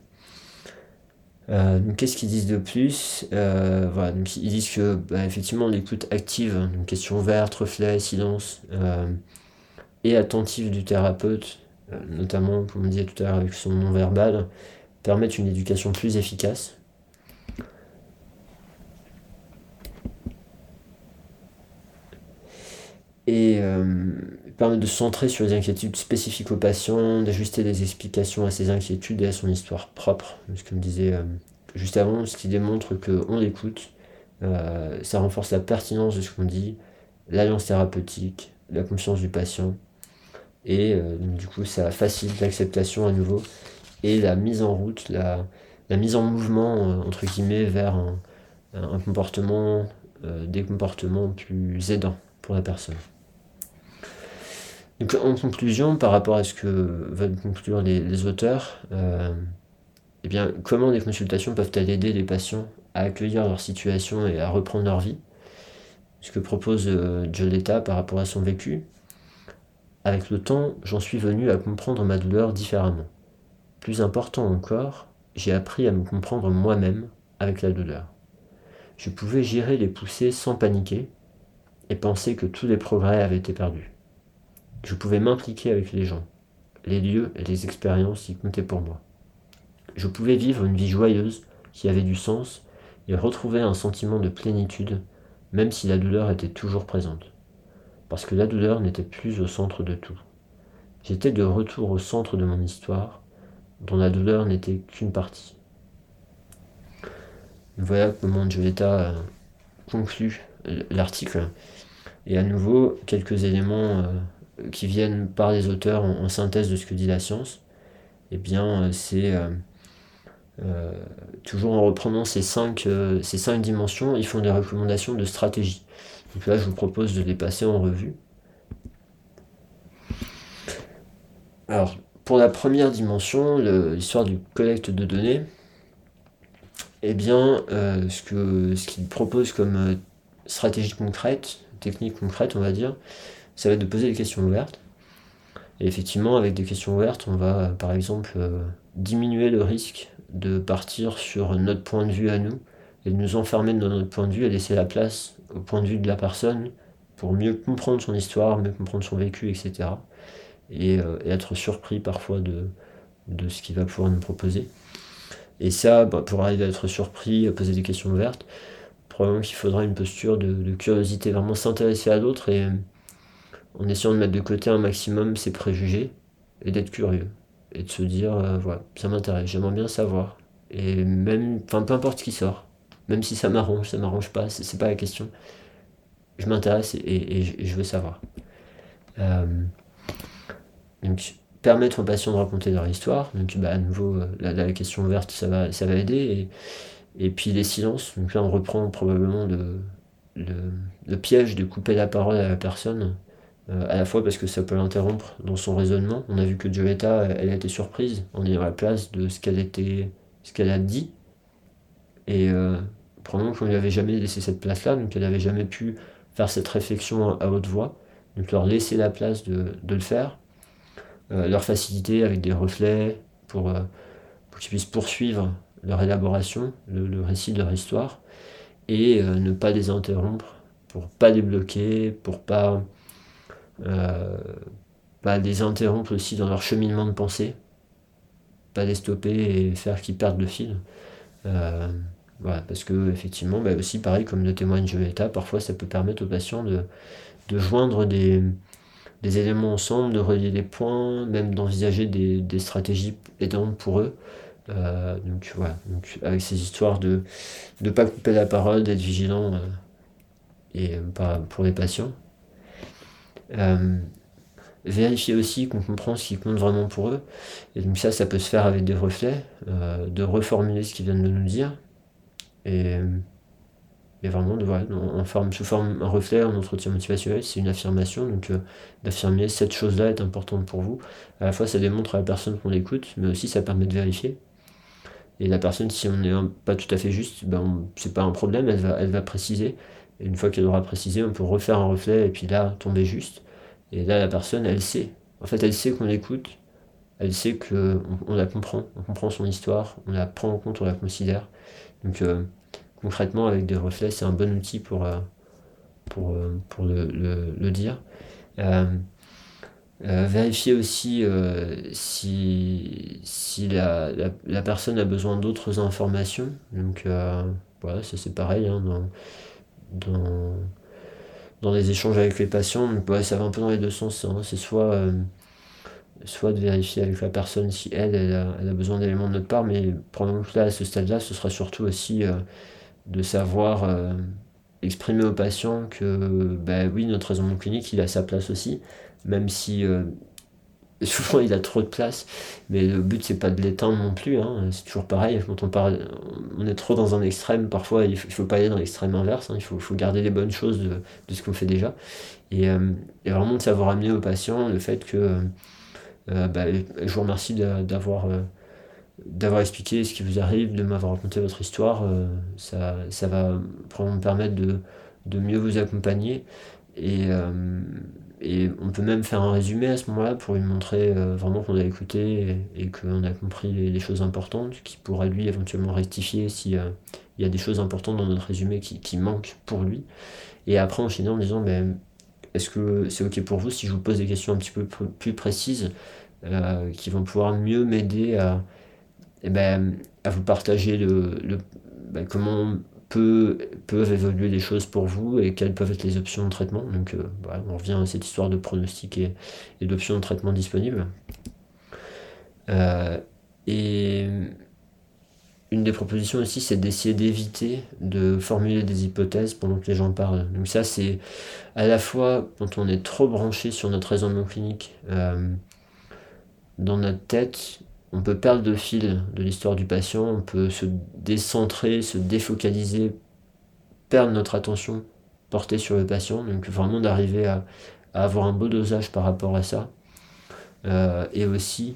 Euh, qu'est-ce qu'ils disent de plus? Euh, voilà, donc Ils disent que bah, effectivement l'écoute active, une question verte, reflet, silence, et attentive du thérapeute, notamment comme on disait tout à l'heure avec son non-verbal, permettent une éducation plus efficace. Et euh, permettent de centrer sur les inquiétudes spécifiques au patient, d'ajuster les explications à ses inquiétudes et à son histoire propre. Ce que me disait euh, juste avant, ce qui démontre qu'on l'écoute, euh, ça renforce la pertinence de ce qu'on dit, l'alliance thérapeutique, la confiance du patient, et du coup ça facilite l'acceptation à nouveau et la mise en route, la, mise en mouvement, euh, entre guillemets, vers un, comportement, euh, des comportements plus aidants pour la personne. En conclusion, par rapport à ce que veulent conclure les, auteurs, euh, eh comment les consultations peuvent-elles aider les patients à accueillir leur situation et à reprendre leur vie? Ce que propose Joletta par rapport à son vécu. Avec le temps, j'en suis venu à comprendre ma douleur différemment. Plus important encore, j'ai appris à me comprendre moi-même avec la douleur. Je pouvais gérer les poussées sans paniquer et penser que tous les progrès avaient été perdus. Je pouvais m'impliquer avec les gens, les lieux et les expériences qui comptaient pour moi. Je pouvais vivre une vie joyeuse qui avait du sens et retrouver un sentiment de plénitude même si la douleur était toujours présente. Parce que la douleur n'était plus au centre de tout. J'étais de retour au centre de mon histoire dont la douleur n'était qu'une partie. Voilà comment Giulietta euh, conclut l'article. Et à nouveau, quelques éléments euh, qui viennent par les auteurs en, synthèse de ce que dit la science. Eh bien, euh, c'est toujours en reprenant ces cinq, ces cinq dimensions, ils font des recommandations de stratégie. Donc là, je vous propose de les passer en revue. Alors, pour la première dimension, l'histoire du collecte de données, eh bien, euh, ce qu'il ce qu'il propose comme euh, stratégie concrète, technique concrète, on va dire, ça va être de poser des questions ouvertes. Et effectivement, avec des questions ouvertes, on va, par exemple, diminuer le risque de partir sur notre point de vue à nous et de nous enfermer dans notre point de vue et laisser la place au point de vue de la personne pour mieux comprendre son histoire, mieux comprendre son vécu, etc et, euh, et être surpris parfois de, de ce qu'il va pouvoir nous proposer. Et ça, bah, pour arriver à être surpris, à poser des questions ouvertes, probablement qu'il faudra une posture de, de curiosité, vraiment s'intéresser à l'autre et en essayant de mettre de côté un maximum ses préjugés et d'être curieux et de se dire euh, voilà ça m'intéresse j'aimerais bien savoir et même enfin peu importe ce qui sort même si ça m'arrange ça m'arrange pas c'est pas la question je m'intéresse et, je veux savoir euh, donc, permettre aux patients de raconter leur histoire. Donc, bah, à nouveau, euh, la, question ouverte, ça va, ça va aider. Et, puis, les silences. Donc, là, on reprend probablement le, le, piège de couper la parole à la personne. Euh, à la fois parce que ça peut l'interrompre dans son raisonnement. On a vu que Gioletta, elle a été surprise en ayant la place de ce qu'elle ce qu'elle a dit. Et euh, probablement qu'on lui avait jamais laissé cette place-là, donc elle n'avait jamais pu faire cette réflexion à, haute voix. Donc leur laisser la place de, le faire. Euh, leur facilité avec des reflets pour, euh, pour qu'ils puissent poursuivre leur élaboration, le, récit de leur histoire, et ne pas les interrompre, pour pas les bloquer, pour pas, pas les interrompre aussi dans leur cheminement de pensée, pas les stopper et faire qu'ils perdent le fil. voilà, parce que effectivement, bah aussi pareil comme le témoigne Violetta, parfois ça peut permettre aux patients de, joindre des, éléments ensemble, de relier les points, même d'envisager des, stratégies aidantes pour eux. Euh, donc voilà, avec ces histoires de ne pas couper la parole, d'être vigilant euh, et euh, pas pour les patients. Vérifier aussi qu'on comprend ce qui compte vraiment pour eux. Et donc ça, ça peut se faire avec des reflets, de reformuler ce qu'ils viennent de nous dire. Et mais vraiment de, voilà, en forme, sous forme un reflet, un entretien motivationnel, c'est une affirmation, donc euh, d'affirmer cette chose-là est importante pour vous. À la fois ça démontre à la personne qu'on l'écoute, mais aussi ça permet de vérifier. Et la personne, si on n'est pas tout à fait juste, ben c'est pas un problème, elle va, elle va préciser. Une fois qu'elle aura précisé, on peut refaire un reflet et puis là tomber juste. Et là la personne, elle sait. En fait, elle sait qu'on l'écoute, elle sait qu'on on la comprend, on comprend son histoire, on la prend en compte, on la considère. Donc euh, concrètement avec des reflets, c'est un bon outil pour, euh, euh, pour le, dire. Vérifier aussi si, si la, la, personne a besoin d'autres informations. Donc voilà, ça c'est pareil hein, dans, dans, les échanges avec les patients. ça va un peu dans les deux sens. Hein. C'est soit, soit de vérifier avec la personne si elle, elle a, besoin d'éléments de notre part, mais probablement à ce stade-là, ce sera surtout aussi de savoir euh, exprimer au patient que ben oui, notre raisonnement clinique, il a sa place aussi, même si euh, souvent il a trop de place, mais le but c'est pas de l'éteindre non plus, hein. c'est toujours pareil, quand on, parle, on est trop dans un extrême, parfois il faut, faut pas aller dans l'extrême inverse, hein. il faut, garder les bonnes choses de, ce qu'on fait déjà, et, euh, et, vraiment de savoir amener au patient le fait que ben, je vous remercie d'avoir expliqué ce qui vous arrive, de m'avoir raconté votre histoire, euh, ça, va me permettre de, mieux vous accompagner. Euh, et on peut même faire un résumé à ce moment-là pour lui montrer euh, vraiment qu'on a écouté et, qu'on a compris les, choses importantes, qui pourra lui éventuellement rectifier s'il y a des choses importantes dans notre résumé qui, qui manquent pour lui. Et après enchaîner en disant ben, est-ce que c'est ok pour vous si je vous pose des questions un petit peu plus précises qui vont pouvoir mieux m'aider à eh ben, à vous partager le, le ben, comment peuvent évoluer les choses pour vous et quelles peuvent être les options de traitement. Donc euh, voilà, on revient à cette histoire de pronostic et, d'options de traitement disponibles. Euh, et une des propositions aussi, c'est d'essayer d'éviter de formuler des hypothèses pendant que les gens parlent. Donc ça, c'est à la fois quand on est trop branché sur notre raisonnement clinique euh, dans notre tête, on peut perdre le fil de l'histoire du patient, on peut se décentrer, se défocaliser, perdre notre attention portée sur le patient. Donc vraiment d'arriver à, avoir un beau dosage par rapport à ça. Euh, et aussi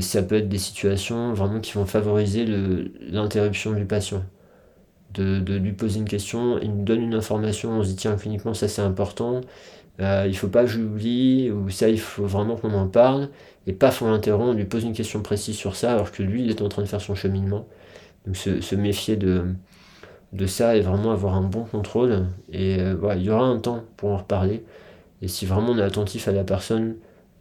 ça peut être des situations vraiment qui vont favoriser l'interruption du patient. De, de, lui poser une question, il nous donne une information, on se dit tiens cliniquement ça c'est important, euh, il faut pas que j'oublie, ou ça il faut vraiment qu'on en parle, et paf on l'interrompt, on lui pose une question précise sur ça alors que lui il est en train de faire son cheminement. Donc se, méfier de, de ça et vraiment avoir un bon contrôle, et euh, voilà, il y aura un temps pour en reparler, et si vraiment on est attentif à la personne,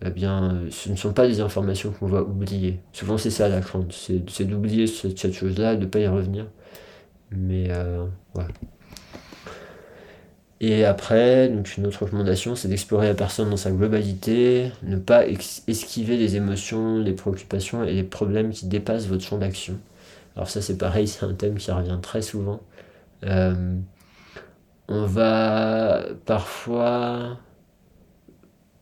eh bien, ce ne sont pas des informations qu'on va oublier. Souvent, c'est ça la crainte, c'est d'oublier cette, chose-là, de ne pas y revenir. Mais euh, voilà. Et après, donc une autre recommandation, c'est d'explorer la personne dans sa globalité, ne pas esquiver les émotions, les préoccupations et les problèmes qui dépassent votre champ d'action. Alors ça, c'est pareil, c'est un thème qui revient très souvent. Euh, on va parfois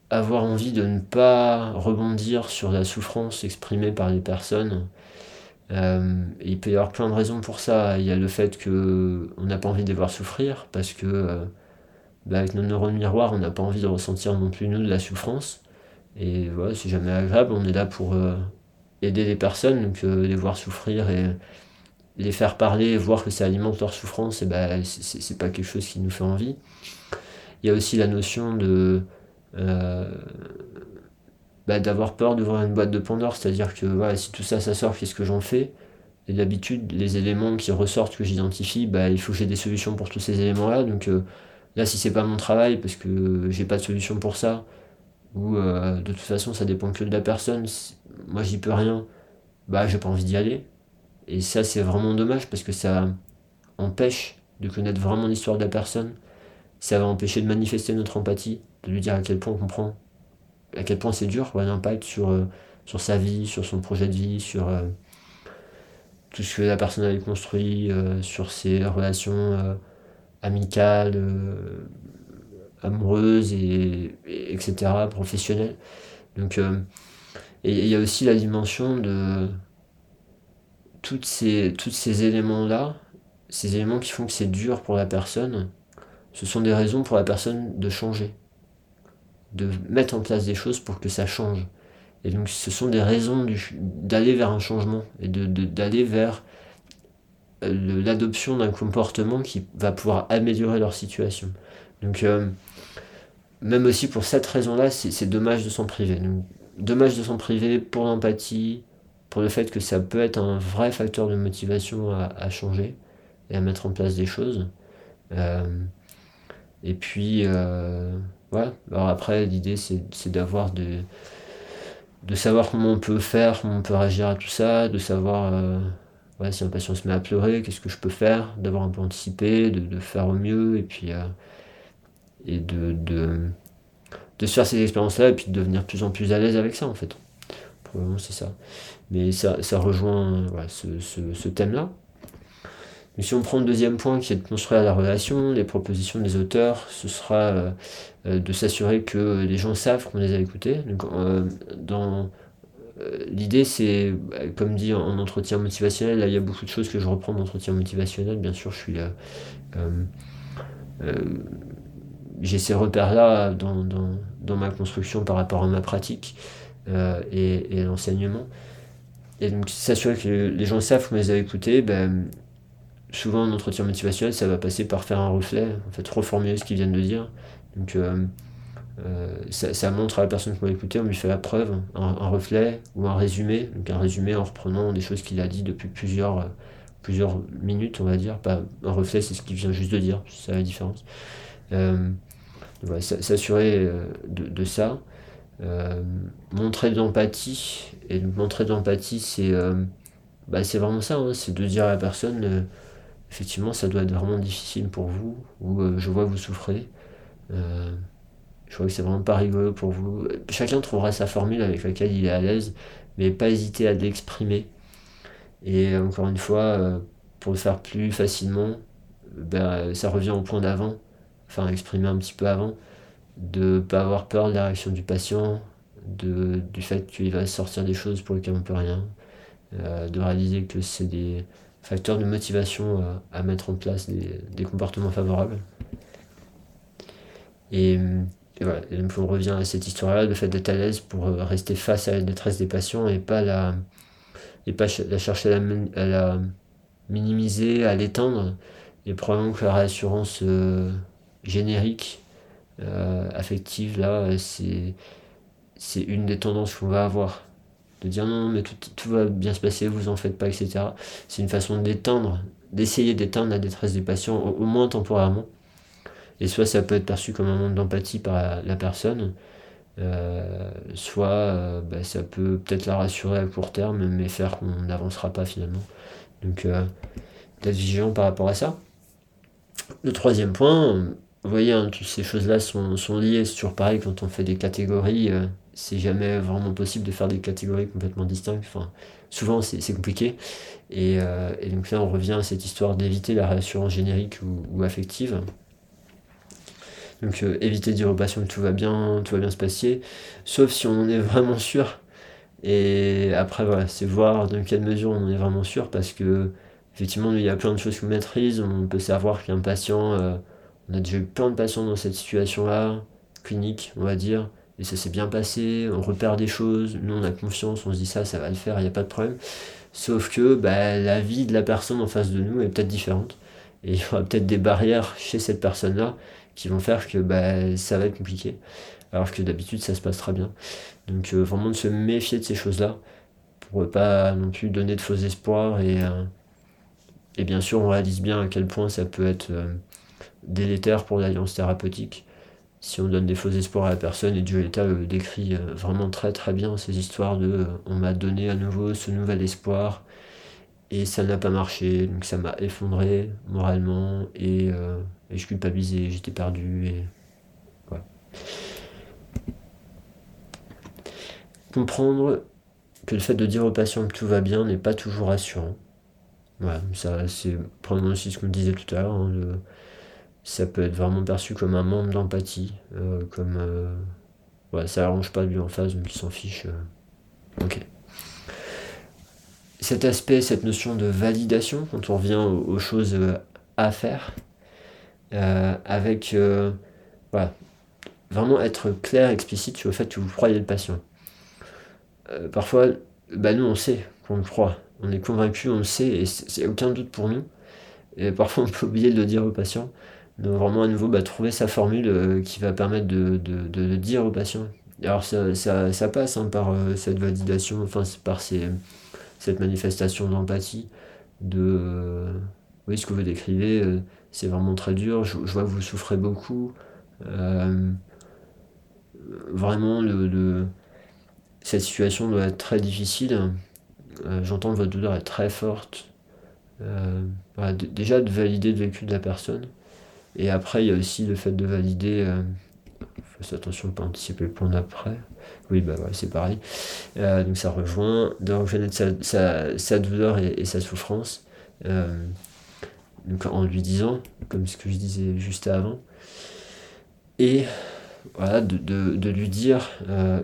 avoir envie de ne pas rebondir sur la souffrance exprimée par les personnes. Euh, il peut y avoir plein de raisons pour ça. Il y a le fait que on n'a pas envie de les voir souffrir parce que euh, bah, avec nos neurones miroirs, on n'a pas envie de ressentir non plus nous de la souffrance. Et voilà, c'est jamais agréable. On est là pour euh, aider les personnes, donc les voir souffrir et les faire parler, voir que ça alimente leur souffrance, et bah, c'est pas quelque chose qui nous fait envie. Il y a aussi la notion de euh, bah, d'avoir peur d'ouvrir une boîte de Pandore, c'est-à-dire que voilà, si tout ça, ça sort, qu'est-ce que j'en fais? Et d'habitude, les éléments qui ressortent, que j'identifie, bah, il faut que j'ai des solutions pour tous ces éléments-là. Donc euh, là, si c'est pas mon travail, parce que j'ai pas de solution pour ça, ou euh, de toute façon, ça dépend que de la personne, moi j'y peux rien, bah j'ai pas envie d'y aller. Et ça, c'est vraiment dommage parce que ça empêche de connaître vraiment l'histoire de la personne. Ça va empêcher de manifester notre empathie de lui dire à quel point on comprend, à quel point c'est dur, quoi, l'impact sur, euh, sur sa vie, sur son projet de vie, sur euh, tout ce que la personne avait construit, sur ses relations amicales, amoureuses, et, etc., professionnelles. Donc, et il y a aussi la dimension de toutes ces, tous ces éléments-là, ces éléments qui font que c'est dur pour la personne, ce sont des raisons pour la personne de changer de mettre en place des choses pour que ça change. Et donc ce sont des raisons d'aller vers un changement et d'aller de, vers euh, l'adoption d'un comportement qui va pouvoir améliorer leur situation. Donc euh, même aussi pour cette raison-là, c'est dommage de s'en priver. Dommage de s'en priver pour l'empathie, pour le fait que ça peut être un vrai facteur de motivation à, changer et à mettre en place des choses. Euh, et puis, voilà. Alors après, l'idée, c'est d'avoir de, de savoir comment on peut faire, comment on peut réagir à tout ça, de savoir euh, si un patient se met à pleurer, qu'est-ce que je peux faire, d'avoir un peu anticipé, de, faire au mieux, et puis euh, et de, de, de, se faire ces expériences-là, et puis de devenir de plus en plus à l'aise avec ça, en fait. Probablement, c'est ça. Mais ça, ça rejoint ce, ce, thème-là. Mais si on prend le deuxième point qui est de construire la relation, les propositions des auteurs, ce sera euh, euh, de s'assurer que les gens savent qu'on les a écoutés. Donc, dans L'idée, c'est, comme dit en, entretien motivationnel, là, il y a beaucoup de choses que je reprends d'entretien motivationnel. Bien sûr, je suis là. j'ai ces repères-là dans, dans, ma construction par rapport à ma pratique et, et l'enseignement. Et donc, s'assurer que les gens savent qu'on les a écoutés, ben, souvent en entretien motivationnel, ça va passer par faire un reflet, en fait, reformuler ce qu'ils viennent de dire. Euh, euh, ça, montre à la personne qui m'a écouté, on lui fait la preuve, un, reflet ou un résumé, donc un résumé en reprenant des choses qu'il a dit depuis plusieurs, plusieurs minutes, on va dire. Pas, un reflet, c'est ce qu'il vient juste de dire, c'est la différence. Euh, S'assurer de, ça. montrer de l'empathie, et montrer de l'empathie, c'est bah, vraiment ça, hein, c'est de dire à la personne effectivement, ça doit être vraiment difficile pour vous, ou euh, je vois vous souffrez. Euh, je vois que c'est vraiment pas rigolo pour vous. Chacun trouvera sa formule avec laquelle il est à l'aise, mais pas hésiter à l'exprimer. Et encore une fois, euh, pour le faire plus facilement, ben, ça revient au point d'avant, enfin exprimer un petit peu avant, de pas avoir peur de la réaction du patient, de, du fait qu'il va sortir des choses pour lesquelles on peut rien, de réaliser que c'est des facteur de motivation euh, à, mettre en place des, comportements favorables. Et, et voilà, on revient à cette histoire-là, le fait d'être à l'aise pour rester face à la détresse des patients et pas la, et pas la chercher à la, minimiser, à l'éteindre. Et probablement que la réassurance générique, affective, là, c'est, une des tendances qu'on va avoir de dire non, mais tout, va bien se passer, vous en faites pas, etc. C'est une façon d'éteindre, d'essayer d'éteindre la détresse des patients, au, moins temporairement. Et soit ça peut être perçu comme un manque d'empathie par la, personne, euh, soit euh, bah, ça peut peut-être la rassurer à court terme, mais faire qu'on n'avancera pas finalement. Donc, euh, d'être vigilant par rapport à ça. Le troisième point, vous voyez, hein, toutes ces choses-là sont, liées. C'est toujours pareil quand on fait des catégories c'est jamais vraiment possible de faire des catégories complètement distinctes. Souvent, c'est compliqué. Euh, et, donc là, on revient à cette histoire d'éviter la réassurance générique ou, affective. Donc euh, éviter de dire aux patients que tout va bien, tout va bien se passer, sauf si on en est vraiment sûr. Et après, voilà, c'est voir dans quelle mesure on en est vraiment sûr, parce que effectivement, il y a plein de choses qu'on maîtrise. On peut savoir qu'un patient, euh, on a déjà eu plein de patients dans cette situation-là, clinique, on va dire, et ça s'est bien passé, on repère des choses, nous on a confiance, on se dit ça, ça va le faire, il n'y a pas de problème. Sauf que bah, la vie de la personne en face de nous est peut-être différente. Et il y aura peut-être des barrières chez cette personne-là qui vont faire que bah, ça va être compliqué. Alors que d'habitude ça se passe très bien. Donc euh, vraiment de se méfier de ces choses-là pour pas non plus donner de faux espoirs. Et, euh, et bien sûr on réalise bien à quel point ça peut être euh, délétère pour l'alliance thérapeutique si on donne des faux espoirs à la personne, et Giulietta le décrit vraiment très très bien ces histoires de on m'a donné à nouveau ce nouvel espoir et ça n'a pas marché, donc ça m'a effondré moralement et, et je culpabilisais, j'étais perdu et. Comprendre que le fait de dire au patient que tout va bien n'est pas toujours rassurant. Voilà, ça c'est probablement aussi ce qu'on disait tout à l'heure, hein, ça peut être vraiment perçu comme un manque d'empathie, euh, comme euh, ça arrange pas lui en face, donc il s'en fiche. Euh. Ok. Cet aspect, cette notion de validation, quand on revient aux, choses à faire, avec voilà, vraiment être clair, explicite sur le fait que vous croyez le patient. parfois, bah nous on sait qu'on le croit, on est convaincu, on le sait, et c'est aucun doute pour nous. Et parfois on peut oublier de le dire au patient de vraiment à nouveau bah, trouver sa formule euh, qui va permettre de, de, dire au patient. Alors ça, ça, passe hein, par euh, cette validation, enfin par ces, cette manifestation d'empathie, de euh, oui ce que vous décrivez, c'est vraiment très dur, je, vois que vous souffrez beaucoup. vraiment le, cette situation doit être très difficile. J'entends que votre douleur est très forte. déjà de valider le vécu de la personne et après, il y a aussi le fait de valider. Euh, faites attention, pas anticiper le point d'après. Oui, bah ouais, c'est pareil. Euh, donc ça rejoint de reconnaître sa, sa, douleur et, sa souffrance. Euh, en lui disant, comme ce que je disais juste avant. Et voilà, de, lui dire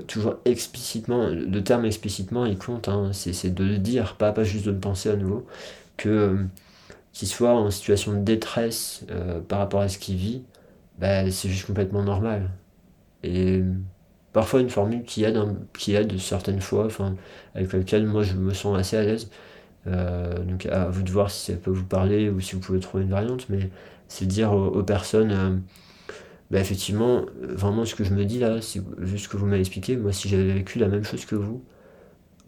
toujours explicitement, le terme explicitement, il compte, hein, c'est de le dire, pas, pas juste de le penser à nouveau, que qu'il soit en situation de détresse euh, par rapport à ce qu'il vit, bah, c'est juste complètement normal. Et parfois une formule qui aide, qui aide certaines fois, avec laquelle moi je me sens assez à l'aise. Euh, donc à vous de voir si ça peut vous parler ou si vous pouvez trouver une variante, mais c'est dire aux, personnes, euh, bah, effectivement, vraiment ce que je me dis là, c'est juste ce que vous m'avez expliqué. Moi, si j'avais vécu la même chose que vous,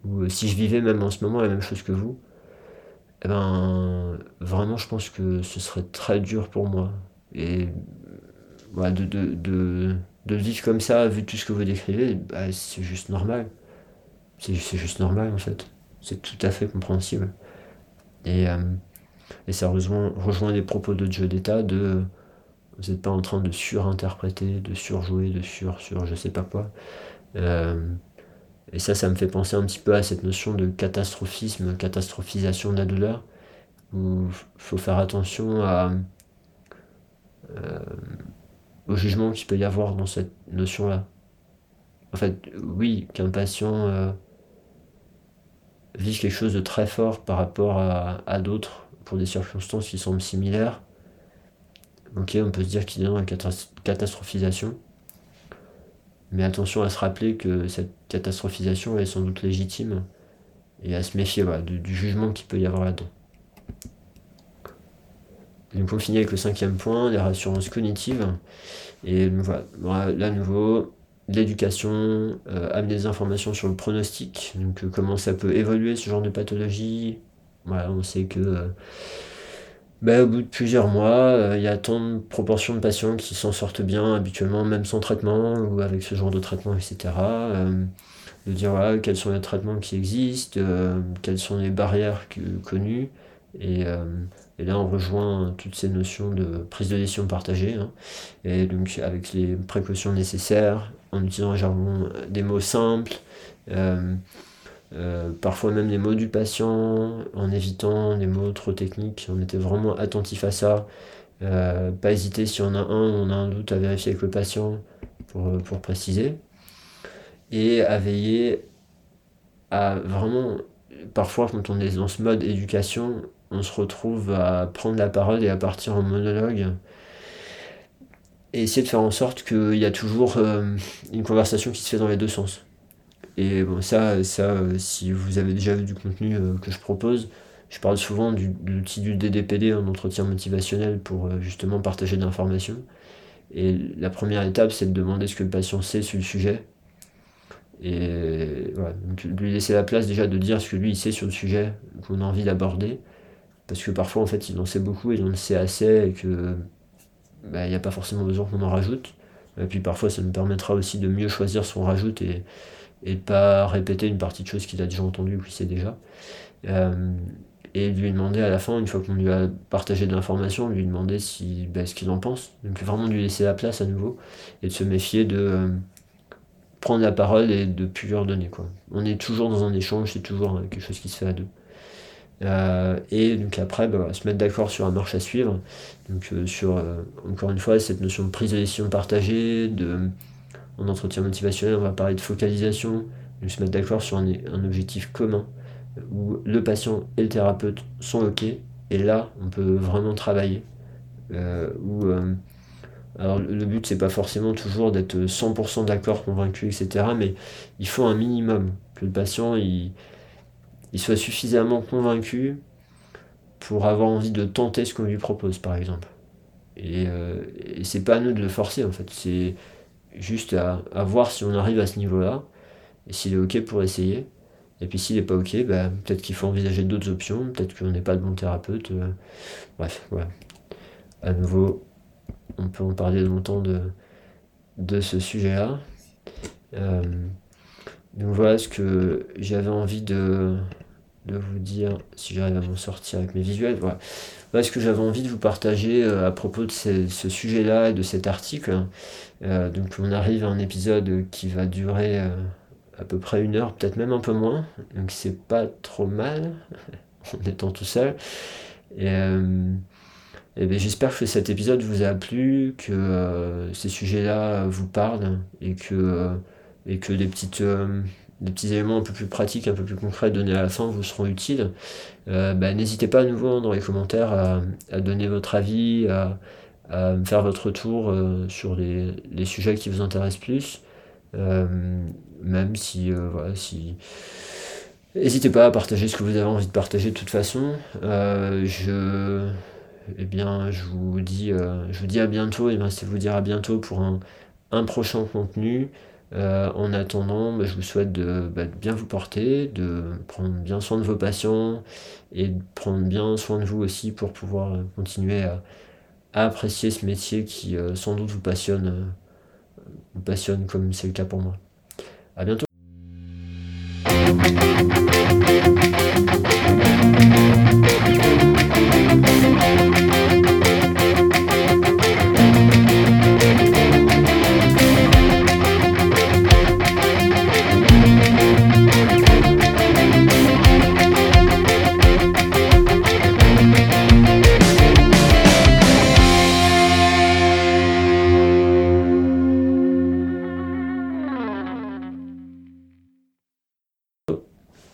ou si je vivais même en ce moment la même chose que vous, eh ben, vraiment, je pense que ce serait très dur pour moi. Et voilà, de, de, de, de, vivre comme ça, vu tout ce que vous décrivez, bah, c'est juste normal. C'est juste normal, en fait. C'est tout à fait compréhensible. Et, euh, ça rejoint, rejoint les propos de Joe d'État de vous n'êtes pas en train de surinterpréter, de surjouer, de sur, sur je sais pas quoi. Euh, et ça, ça me fait penser un petit peu à cette notion de catastrophisme, catastrophisation de la douleur, où faut faire attention euh, au jugement qu'il peut y avoir dans cette notion-là. En fait, oui, qu'un patient euh, vive quelque chose de très fort par rapport à, à d'autres pour des circonstances qui semblent similaires, ok, on peut se dire qu'il est dans la catastrophisation. Mais attention à se rappeler que cette catastrophisation est sans doute légitime et à se méfier du, jugement qu'il peut y avoir là-dedans. Donc on finit avec le cinquième point, les rassurances cognitives. Et voilà, là nouveau, l'éducation, euh, amener des informations sur le pronostic, donc euh, comment ça peut évoluer ce genre de pathologie. Voilà, on sait que euh, bah, au bout de plusieurs mois, il y a tant de proportions de patients qui s'en sortent bien habituellement, même sans traitement ou avec ce genre de traitement, etc. de dire voilà, quels sont les traitements qui existent, quelles sont les barrières connues. Et, là, on rejoint toutes ces notions de prise de décision partagée. Hein. et donc, avec les précautions nécessaires, en utilisant jargon, des mots simples, euh, euh, parfois même les mots du patient, en évitant les mots trop techniques. On était vraiment attentif à ça. Euh, pas hésiter si on a un, on a un doute à vérifier avec le patient pour, pour préciser. Et à veiller à vraiment, parfois quand on est dans ce mode éducation, on se retrouve à prendre la parole et à partir en monologue et essayer de faire en sorte qu'il y a toujours euh, une conversation qui se fait dans les deux sens. Et bon, ça, ça si vous avez déjà vu du contenu euh, que je propose, je parle souvent du, de l'outil du DDPD en entretien motivationnel pour euh, justement partager de l'information. Et la première étape, c'est de demander ce que le patient sait sur le sujet. Et voilà, donc lui laisser la place déjà de dire ce que lui il sait sur le sujet qu'on a envie d'aborder. Parce que parfois, en fait, il en sait beaucoup et il en sait assez et que bah, il n'y a pas forcément besoin qu'on en rajoute. Et puis parfois, ça nous permettra aussi de mieux choisir ce qu'on rajoute et, et pas répéter une partie de choses qu'il a déjà entendues ou qu'il sait déjà. Euh, et lui demander à la fin, une fois qu'on lui a partagé de l'information, lui demander si, bah, ce qu'il en pense. Donc vraiment lui laisser la place à nouveau et de se méfier de euh, prendre la parole et de plus lui redonner. On est toujours dans un échange, c'est toujours quelque chose qui se fait à deux. Euh, et donc après, bah, se mettre d'accord sur la marche à suivre. Donc euh, sur, euh, encore une fois, cette notion de prise de décision partagée, de, en entretien motivationnel, on va parler de focalisation, donc se mettre d'accord sur un, objectif commun, où le patient et le thérapeute sont OK, et là, on peut vraiment travailler. où, alors le but, c'est pas forcément toujours d'être 100% d'accord, convaincu, etc., mais il faut un minimum, que le patient, il soit suffisamment convaincu pour avoir envie de tenter ce qu'on lui propose, par exemple. Et, euh, c'est pas à nous de le forcer, en fait. C'est juste à, voir si on arrive à ce niveau-là, et s'il est OK pour essayer. Et puis s'il n'est pas OK, bah, peut-être qu'il faut envisager d'autres options, peut-être qu'on n'est pas le bon thérapeute. Euh, bref, voilà. À nouveau, on peut en parler longtemps de, de ce sujet-là. Euh, donc voilà ce que j'avais envie de, vous dire, si j'arrive à m'en sortir avec mes visuels. Voilà. ce que j'avais envie de vous partager euh, à propos de ce sujet-là et de cet article. Euh, donc on arrive à un épisode qui va durer euh, à peu près une heure, peut-être même un peu moins. Donc c'est pas trop mal en étant tout seul. Et, et ben, j'espère que cet épisode vous a plu, que ces sujets-là vous parlent et que et que des petites euh, des petits éléments un peu plus pratiques, un peu plus concrets donnés à la fin vous seront utiles, euh, bah, n'hésitez pas à nouveau dans les commentaires à, donner votre avis, à, faire votre retour euh, sur les, sujets qui vous intéressent plus, même si, voilà, si... N'hésitez pas à partager ce que vous avez envie de partager de toute façon. je... Eh bien, je vous dis, je vous dis à bientôt. Et bien, c'est vous dire à bientôt pour un prochain contenu. Euh, en attendant, bah, je vous souhaite bah, de, bien vous porter, de prendre bien soin de vos patients et de prendre bien soin de vous aussi pour pouvoir euh, continuer à, apprécier ce métier qui euh, sans doute vous passionne, comme c'est le cas pour moi. À bientôt.